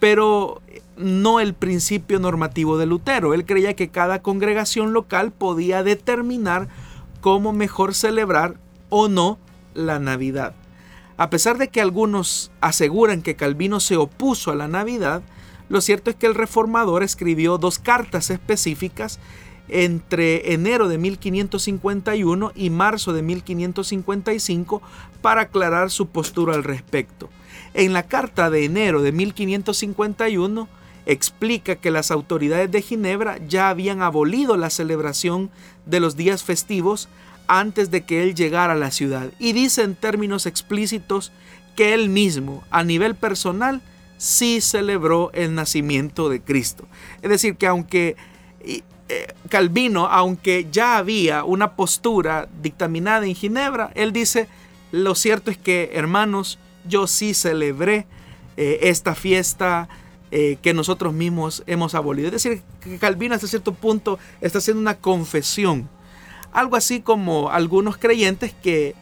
pero no el principio normativo de Lutero. Él creía que cada congregación local podía determinar cómo mejor celebrar o no la Navidad. A pesar de que algunos aseguran que Calvino se opuso a la Navidad, lo cierto es que el reformador escribió dos cartas específicas entre enero de 1551 y marzo de 1555 para aclarar su postura al respecto. En la carta de enero de 1551 explica que las autoridades de Ginebra ya habían abolido la celebración de los días festivos antes de que él llegara a la ciudad y dice en términos explícitos que él mismo, a nivel personal, sí celebró el nacimiento de Cristo. Es decir, que aunque Calvino, aunque ya había una postura dictaminada en Ginebra, él dice, lo cierto es que, hermanos, yo sí celebré eh, esta fiesta eh, que nosotros mismos hemos abolido. Es decir, que Calvino hasta cierto punto está haciendo una confesión. Algo así como algunos creyentes que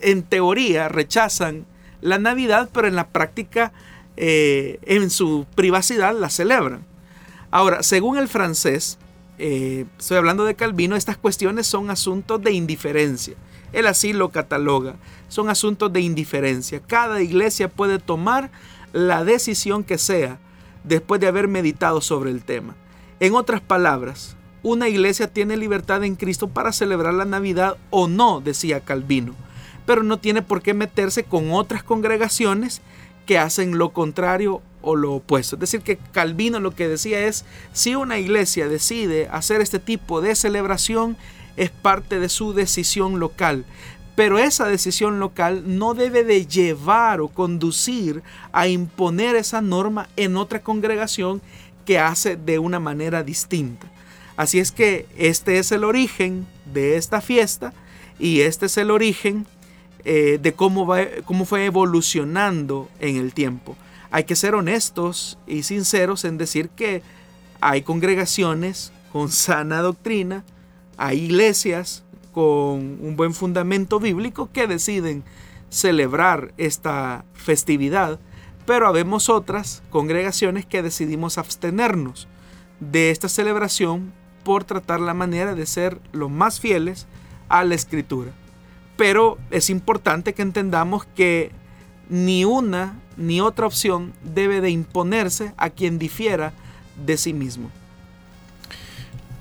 en teoría rechazan la Navidad, pero en la práctica, eh, en su privacidad, la celebran. Ahora, según el francés, eh, estoy hablando de Calvino, estas cuestiones son asuntos de indiferencia. Él así lo cataloga. Son asuntos de indiferencia. Cada iglesia puede tomar la decisión que sea después de haber meditado sobre el tema. En otras palabras, una iglesia tiene libertad en Cristo para celebrar la Navidad o no, decía Calvino, pero no tiene por qué meterse con otras congregaciones que hacen lo contrario o lo opuesto. Es decir, que Calvino lo que decía es, si una iglesia decide hacer este tipo de celebración, es parte de su decisión local. Pero esa decisión local no debe de llevar o conducir a imponer esa norma en otra congregación que hace de una manera distinta. Así es que este es el origen de esta fiesta y este es el origen eh, de cómo, fue evolucionando en el tiempo. Hay que ser honestos y sinceros en decir que hay congregaciones con sana doctrina, hay iglesias con un buen fundamento bíblico que deciden celebrar esta festividad, pero habemos otras congregaciones que decidimos abstenernos de esta celebración por tratar la manera de ser lo más fieles a la escritura. Pero es importante que entendamos que ni una ni otra opción debe de imponerse a quien difiera de sí mismo.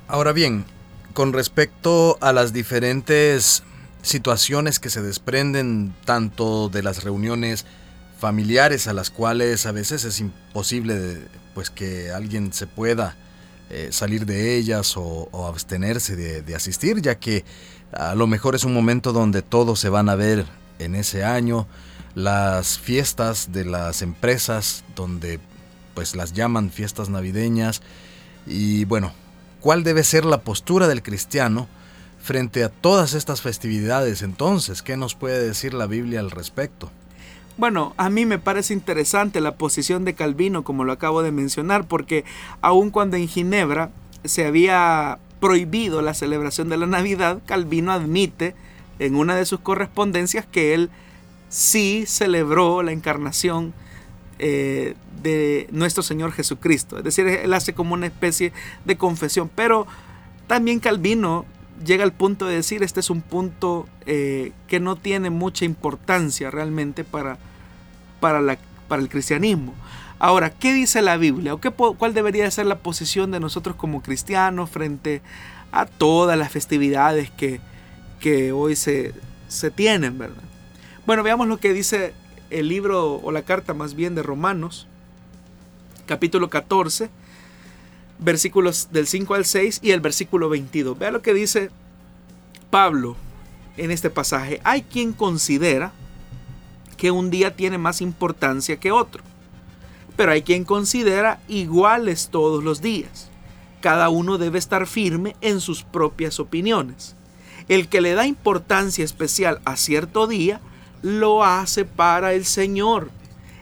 Ahora bien, con respecto a las diferentes situaciones que se desprenden tanto de las reuniones familiares a las cuales a veces es imposible pues que alguien se pueda eh, salir de ellas o, abstenerse de, de, asistir ya que a lo mejor es un momento donde todos se van a ver en ese año las fiestas de las empresas donde pues las llaman fiestas navideñas y bueno ¿Cuál debe ser la postura del cristiano frente a todas estas festividades entonces? ¿Qué nos puede decir la Biblia al respecto? Bueno, a mí me parece interesante la posición de Calvino, como lo acabo de mencionar, porque aun cuando en Ginebra se había prohibido la celebración de la Navidad, Calvino admite en una de sus correspondencias que él sí celebró la encarnación eh, de nuestro Señor Jesucristo. Es decir, él hace como una especie de confesión. Pero también Calvino llega al punto de decir, este es un punto eh, que no tiene mucha importancia realmente para, para, la, para el cristianismo. Ahora, ¿qué dice la Biblia? ¿O qué, ¿Cuál debería ser la posición de nosotros como cristianos frente a todas las festividades que, que hoy se, se tienen, verdad? Bueno, veamos lo que dice el libro o la carta más bien de Romanos, capítulo 14, versículos del 5 al 6 y el versículo 22. Vea lo que dice Pablo en este pasaje. Hay quien considera que un día tiene más importancia que otro, pero hay quien considera iguales todos los días. Cada uno debe estar firme en sus propias opiniones. El que le da importancia especial a cierto día, lo hace para el Señor.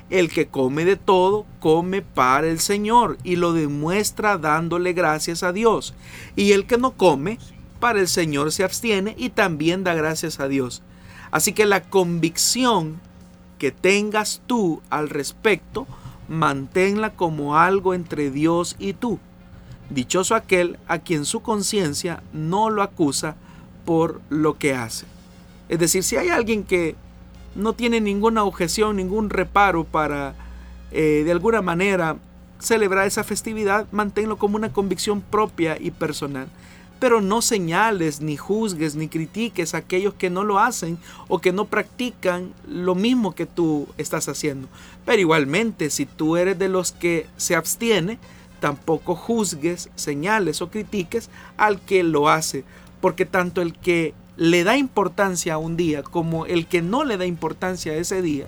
El que come de todo, come para el Señor y lo demuestra dándole gracias a Dios. Y el que no come, para el Señor se abstiene y también da gracias a Dios. Así que la convicción que tengas tú al respecto, manténla como algo entre Dios y tú. Dichoso aquel a quien su conciencia no lo acusa por lo que hace. Es decir, si hay alguien que no tiene ninguna objeción, ningún reparo para eh, de alguna manera celebrar esa festividad, manténlo como una convicción propia y personal. Pero no señales, ni juzgues, ni critiques a aquellos que no lo hacen o que no practican lo mismo que tú estás haciendo. Pero igualmente, si tú eres de los que se abstiene, tampoco juzgues, señales o critiques al que lo hace. Porque tanto el que le da importancia a un día como el que no le da importancia a ese día,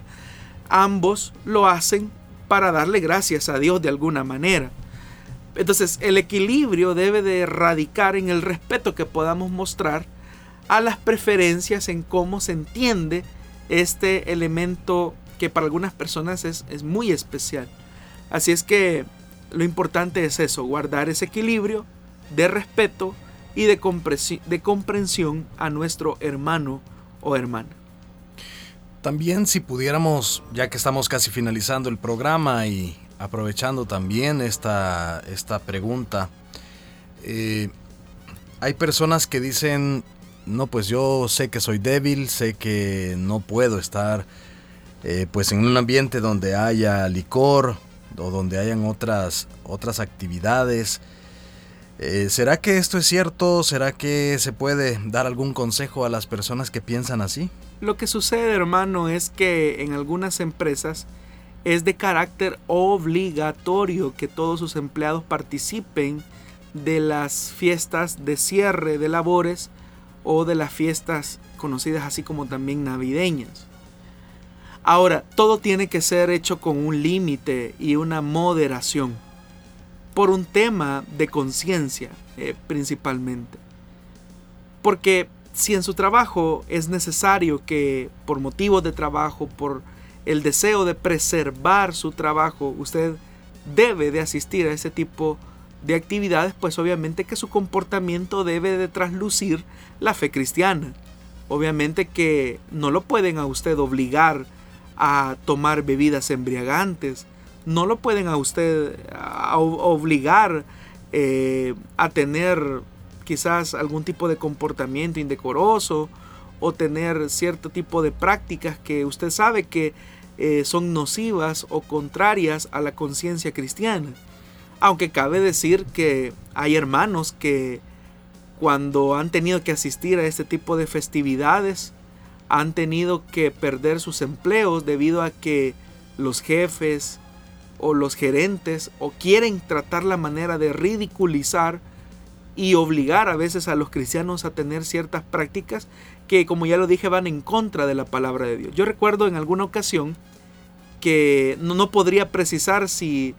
ambos lo hacen para darle gracias a Dios de alguna manera. Entonces el equilibrio debe de radicar en el respeto que podamos mostrar a las preferencias en cómo se entiende este elemento que para algunas personas es, es muy especial. Así es que lo importante es eso, guardar ese equilibrio de respeto y de, de comprensión a nuestro hermano o hermana. También si pudiéramos, ya que estamos casi finalizando el programa y aprovechando también esta, esta pregunta, eh, hay personas que dicen, no, pues yo sé que soy débil, sé que no puedo estar eh, pues en un ambiente donde haya licor o donde hayan otras, otras actividades. Eh, ¿Será que esto es cierto? ¿Será que se puede dar algún consejo a las personas que piensan así? Lo que sucede, hermano, es que en algunas empresas es de carácter obligatorio que todos sus empleados participen de las fiestas de cierre de labores o de las fiestas conocidas así como también navideñas. Ahora, todo tiene que ser hecho con un límite y una moderación por un tema de conciencia eh, principalmente. Porque si en su trabajo es necesario que por motivos de trabajo, por el deseo de preservar su trabajo, usted debe de asistir a ese tipo de actividades, pues obviamente que su comportamiento debe de traslucir la fe cristiana. Obviamente que no lo pueden a usted obligar a tomar bebidas embriagantes, no lo pueden a usted obligar eh, a tener quizás algún tipo de comportamiento indecoroso o tener cierto tipo de prácticas que usted sabe que eh, son nocivas o contrarias a la conciencia cristiana. Aunque cabe decir que hay hermanos que cuando han tenido que asistir a este tipo de festividades han tenido que perder sus empleos debido a que los jefes, o los gerentes o quieren tratar la manera de ridiculizar y obligar a veces a los cristianos a tener ciertas prácticas que como ya lo dije van en contra de la palabra de Dios. Yo recuerdo en alguna ocasión que no, podría precisar si,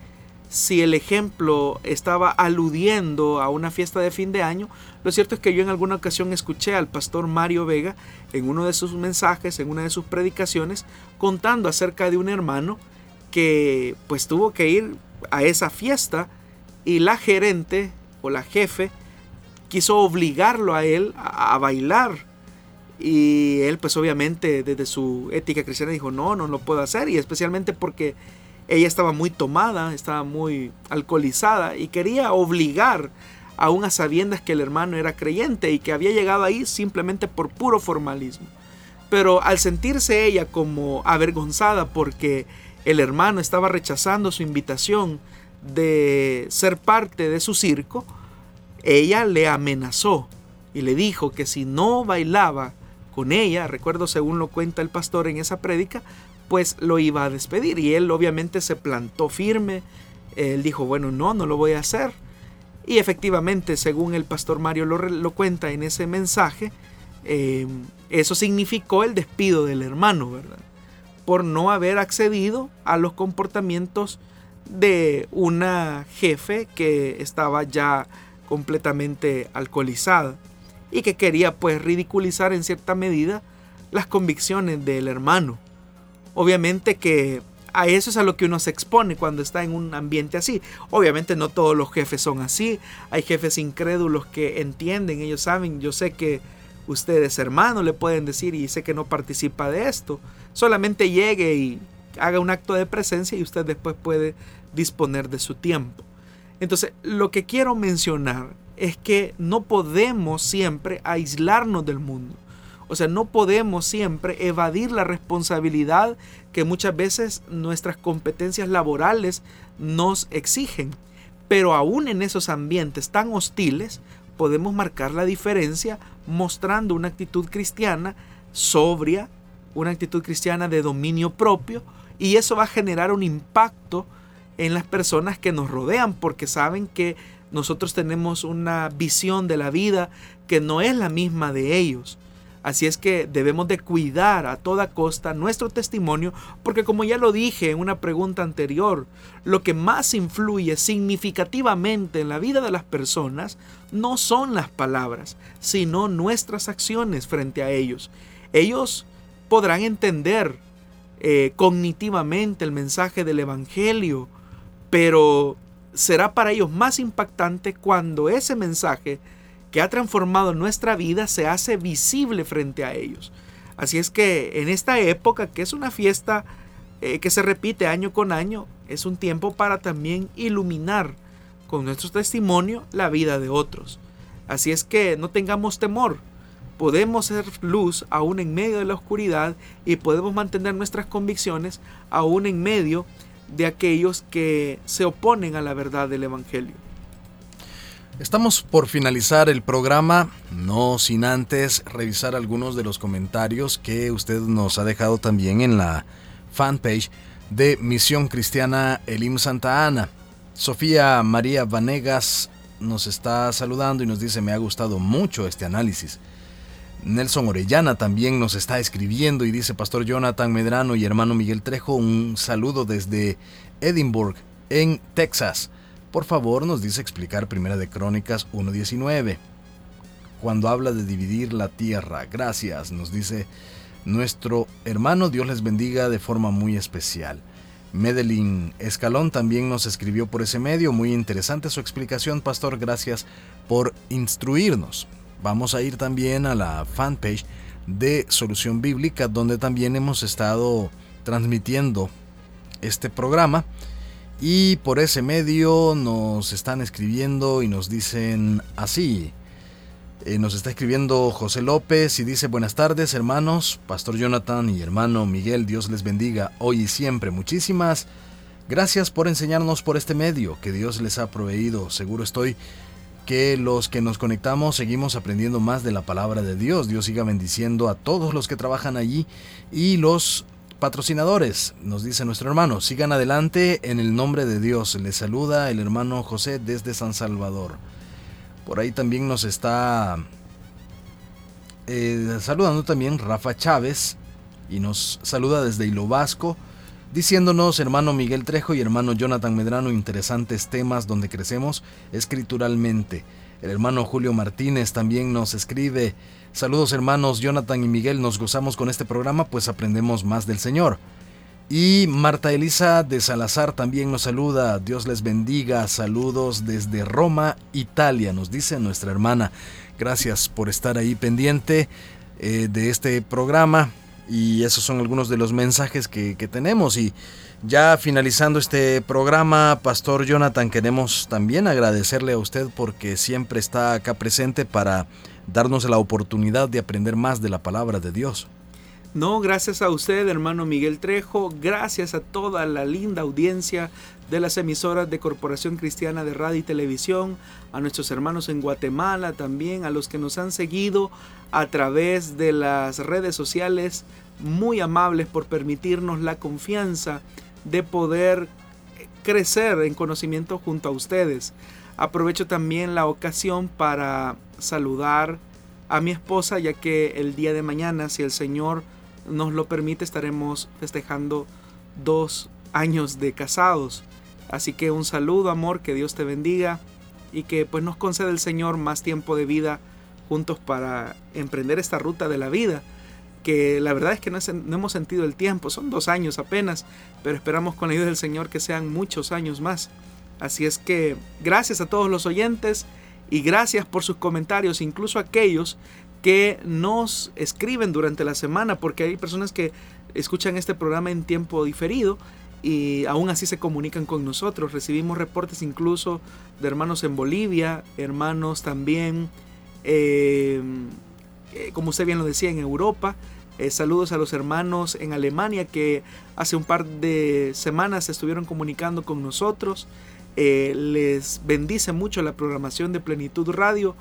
si el ejemplo estaba aludiendo a una fiesta de fin de año. Lo cierto es que yo en alguna ocasión escuché al pastor Mario Vega en uno de sus mensajes, en una de sus predicaciones, contando acerca de un hermano que pues tuvo que ir a esa fiesta y la gerente o la jefe quiso obligarlo a él a, bailar. Y él pues obviamente desde su ética cristiana dijo, no, no lo puedo hacer. Y especialmente porque ella estaba muy tomada, estaba muy alcoholizada y quería obligar a sabiendas que el hermano era creyente y que había llegado ahí simplemente por puro formalismo. Pero al sentirse ella como avergonzada porque el hermano estaba rechazando su invitación de ser parte de su circo, ella le amenazó y le dijo que si no bailaba con ella, recuerdo según lo cuenta el pastor en esa prédica, pues lo iba a despedir. Y él obviamente se plantó firme. Él dijo, bueno, no, no lo voy a hacer. Y efectivamente, según el pastor Mario lo, cuenta en ese mensaje, eh, eso significó el despido del hermano, ¿verdad? Por no haber accedido a los comportamientos de una jefe que estaba ya completamente alcoholizada. y que quería pues ridiculizar en cierta medida las convicciones del hermano. Obviamente que a eso es a lo que uno se expone cuando está en un ambiente así. Obviamente no todos los jefes son así. Hay jefes incrédulos que entienden, ellos saben, yo sé que ustedes hermanos le pueden decir y sé que no participa de esto. Solamente llegue y haga un acto de presencia y usted después puede disponer de su tiempo. Entonces, lo que quiero mencionar es que no podemos siempre aislarnos del mundo. O sea, no podemos siempre evadir la responsabilidad que muchas veces nuestras competencias laborales nos exigen. Pero aún en esos ambientes tan hostiles, podemos marcar la diferencia mostrando una actitud cristiana sobria, una actitud cristiana de dominio propio, y eso va a generar un impacto en las personas que nos rodean porque saben que nosotros tenemos una visión de la vida que no es la misma de ellos. Así es que debemos de cuidar a toda costa nuestro testimonio porque como ya lo dije en una pregunta anterior, lo que más influye significativamente en la vida de las personas no son las palabras, sino nuestras acciones frente a ellos. Ellos podrán entender eh, cognitivamente el mensaje del Evangelio, pero será para ellos más impactante cuando ese mensaje que ha transformado nuestra vida se hace visible frente a ellos. Así es que en esta época, que es una fiesta eh, que se repite año con año, es un tiempo para también iluminar con nuestro testimonio la vida de otros. Así es que no tengamos temor. Podemos ser luz aún en medio de la oscuridad y podemos mantener nuestras convicciones aún en medio de aquellos que se oponen a la verdad del Evangelio. Estamos por finalizar el programa, no sin antes revisar algunos de los comentarios que usted nos ha dejado también en la fanpage de Misión Cristiana Elim Santa Ana. Sofía María Vanegas nos está saludando y nos dice me ha gustado mucho este análisis. Nelson Orellana también nos está escribiendo y dice Pastor Jonathan Medrano y hermano Miguel Trejo un saludo desde Edinburgh, en Texas. Por favor, nos dice explicar Primera de Crónicas 1.19. Cuando habla de dividir la tierra, gracias, nos dice nuestro hermano, Dios les bendiga de forma muy especial. Medellín Escalón también nos escribió por ese medio, muy interesante su explicación, pastor, gracias por instruirnos. Vamos a ir también a la fanpage de Solución Bíblica, donde también hemos estado transmitiendo este programa y por ese medio nos están escribiendo y nos dicen así. Eh, nos está escribiendo José López y dice buenas tardes hermanos, Pastor Jonathan y hermano Miguel, Dios les bendiga hoy y siempre. Muchísimas gracias por enseñarnos por este medio que Dios les ha proveído. Seguro estoy que los que nos conectamos seguimos aprendiendo más de la palabra de Dios. Dios siga bendiciendo a todos los que trabajan allí y los Patrocinadores, nos dice nuestro hermano, sigan adelante en el nombre de Dios. Les saluda el hermano José desde San Salvador. Por ahí también nos está eh, saludando también Rafa Chávez y nos saluda desde Hilo Vasco, diciéndonos hermano Miguel Trejo y hermano Jonathan Medrano interesantes temas donde crecemos escrituralmente. El hermano Julio Martínez también nos escribe Saludos hermanos Jonathan y Miguel, nos gozamos con este programa pues aprendemos más del Señor. Y Marta Elisa de Salazar también nos saluda, Dios les bendiga, saludos desde Roma, Italia, nos dice nuestra hermana. Gracias por estar ahí pendiente eh, de este programa y esos son algunos de los mensajes que, que tenemos y ya finalizando este programa, Pastor Jonathan, queremos también agradecerle a usted porque siempre está acá presente para darnos la oportunidad de aprender más de la palabra de Dios. No, gracias a usted, hermano Miguel Trejo, gracias a toda la linda audiencia de las emisoras de Corporación Cristiana de Radio y Televisión, a nuestros hermanos en Guatemala también, a los que nos han seguido a través de las redes sociales, muy amables por permitirnos la confianza de poder crecer en conocimiento junto a ustedes. Aprovecho también la ocasión para saludar a mi esposa, ya que el día de mañana, si el Señor nos lo permite, estaremos festejando dos años de casados. Así que un saludo, amor, que Dios te bendiga y que pues nos conceda el Señor más tiempo de vida juntos para emprender esta ruta de la vida, que la verdad es que no, hemos sentido el tiempo, son dos años apenas, pero esperamos con la ayuda del Señor que sean muchos años más. Así es que gracias a todos los oyentes y gracias por sus comentarios, incluso aquellos que nos escriben durante la semana, porque hay personas que escuchan este programa en tiempo diferido y aún así se comunican con nosotros. Recibimos reportes incluso de hermanos en Bolivia, hermanos también, eh, eh, como usted bien lo decía, en Europa. Eh, saludos a los hermanos en Alemania que hace un par de semanas estuvieron comunicando con nosotros. les bendice mucho la programación de Plenitud Radio.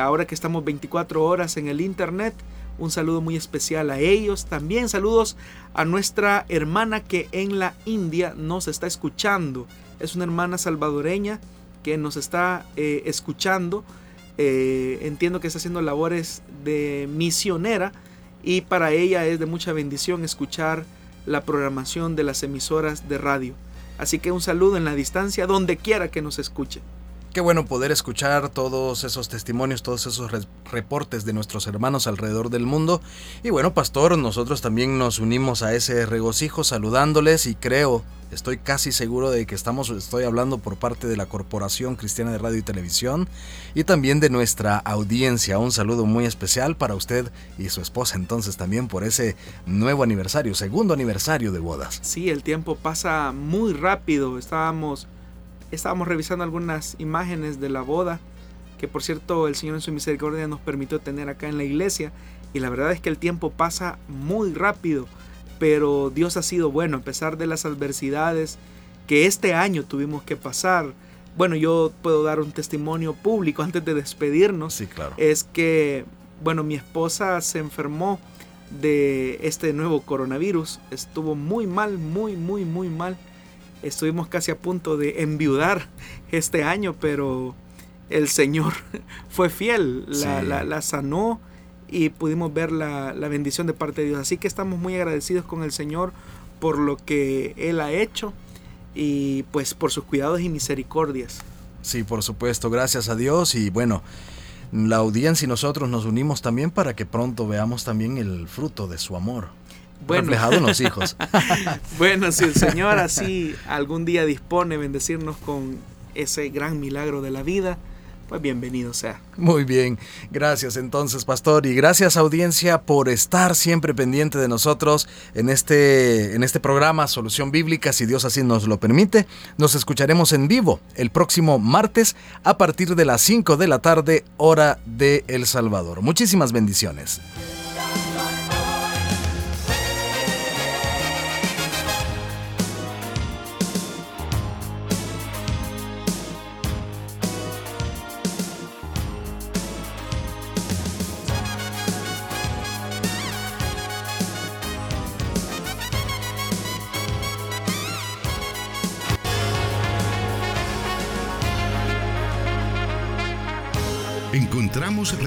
Ahora que estamos 24 horas en el Internet, un saludo muy especial a ellos. También saludos a nuestra hermana que en la India nos está escuchando. Es una hermana salvadoreña que nos está eh, escuchando. Eh, entiendo que está haciendo labores de misionera y para ella es de mucha bendición escuchar la programación de las emisoras de radio. Así que un saludo en la distancia donde quiera que nos escuche. Qué bueno poder escuchar todos esos testimonios, todos esos reportes de nuestros hermanos alrededor del mundo. Y bueno, pastor, nosotros también nos unimos a ese regocijo saludándoles y creo, estoy casi seguro de que estamos, estoy hablando por parte de la Corporación Cristiana de Radio y Televisión y también de nuestra audiencia. Un saludo muy especial para usted y su esposa entonces también por ese nuevo aniversario, segundo aniversario de bodas. Sí, el tiempo pasa muy rápido. Estábamos estábamos revisando algunas imágenes de la boda, que por cierto el Señor en su misericordia nos permitió tener acá en la iglesia, y la verdad es que el tiempo pasa muy rápido, pero Dios ha sido bueno a pesar de las adversidades que este año tuvimos que pasar. Bueno, yo puedo dar un testimonio público antes de despedirnos. Sí, claro. Es que, bueno, mi esposa se enfermó de este nuevo coronavirus. Estuvo muy mal, muy, muy, muy mal. Estuvimos casi a punto de enviudar este año, pero el Señor fue fiel, la, sanó y pudimos ver la, la, bendición de parte de Dios. Así que estamos muy agradecidos con el Señor por lo que Él ha hecho y pues por sus cuidados y misericordias. Sí, por supuesto, gracias a Dios y bueno, la audiencia y nosotros nos unimos también para que pronto veamos también el fruto de su amor bueno. reflejado en los hijos. bueno, si el Señor así algún día dispone bendecirnos con ese gran milagro de la vida, pues bienvenido sea. Muy bien, gracias entonces pastor y gracias audiencia por estar siempre pendiente de nosotros en este, en este programa Solución Bíblica, si Dios así nos lo permite. Nos escucharemos en vivo el próximo martes a partir de las 5 de la tarde hora de El Salvador. Muchísimas bendiciones.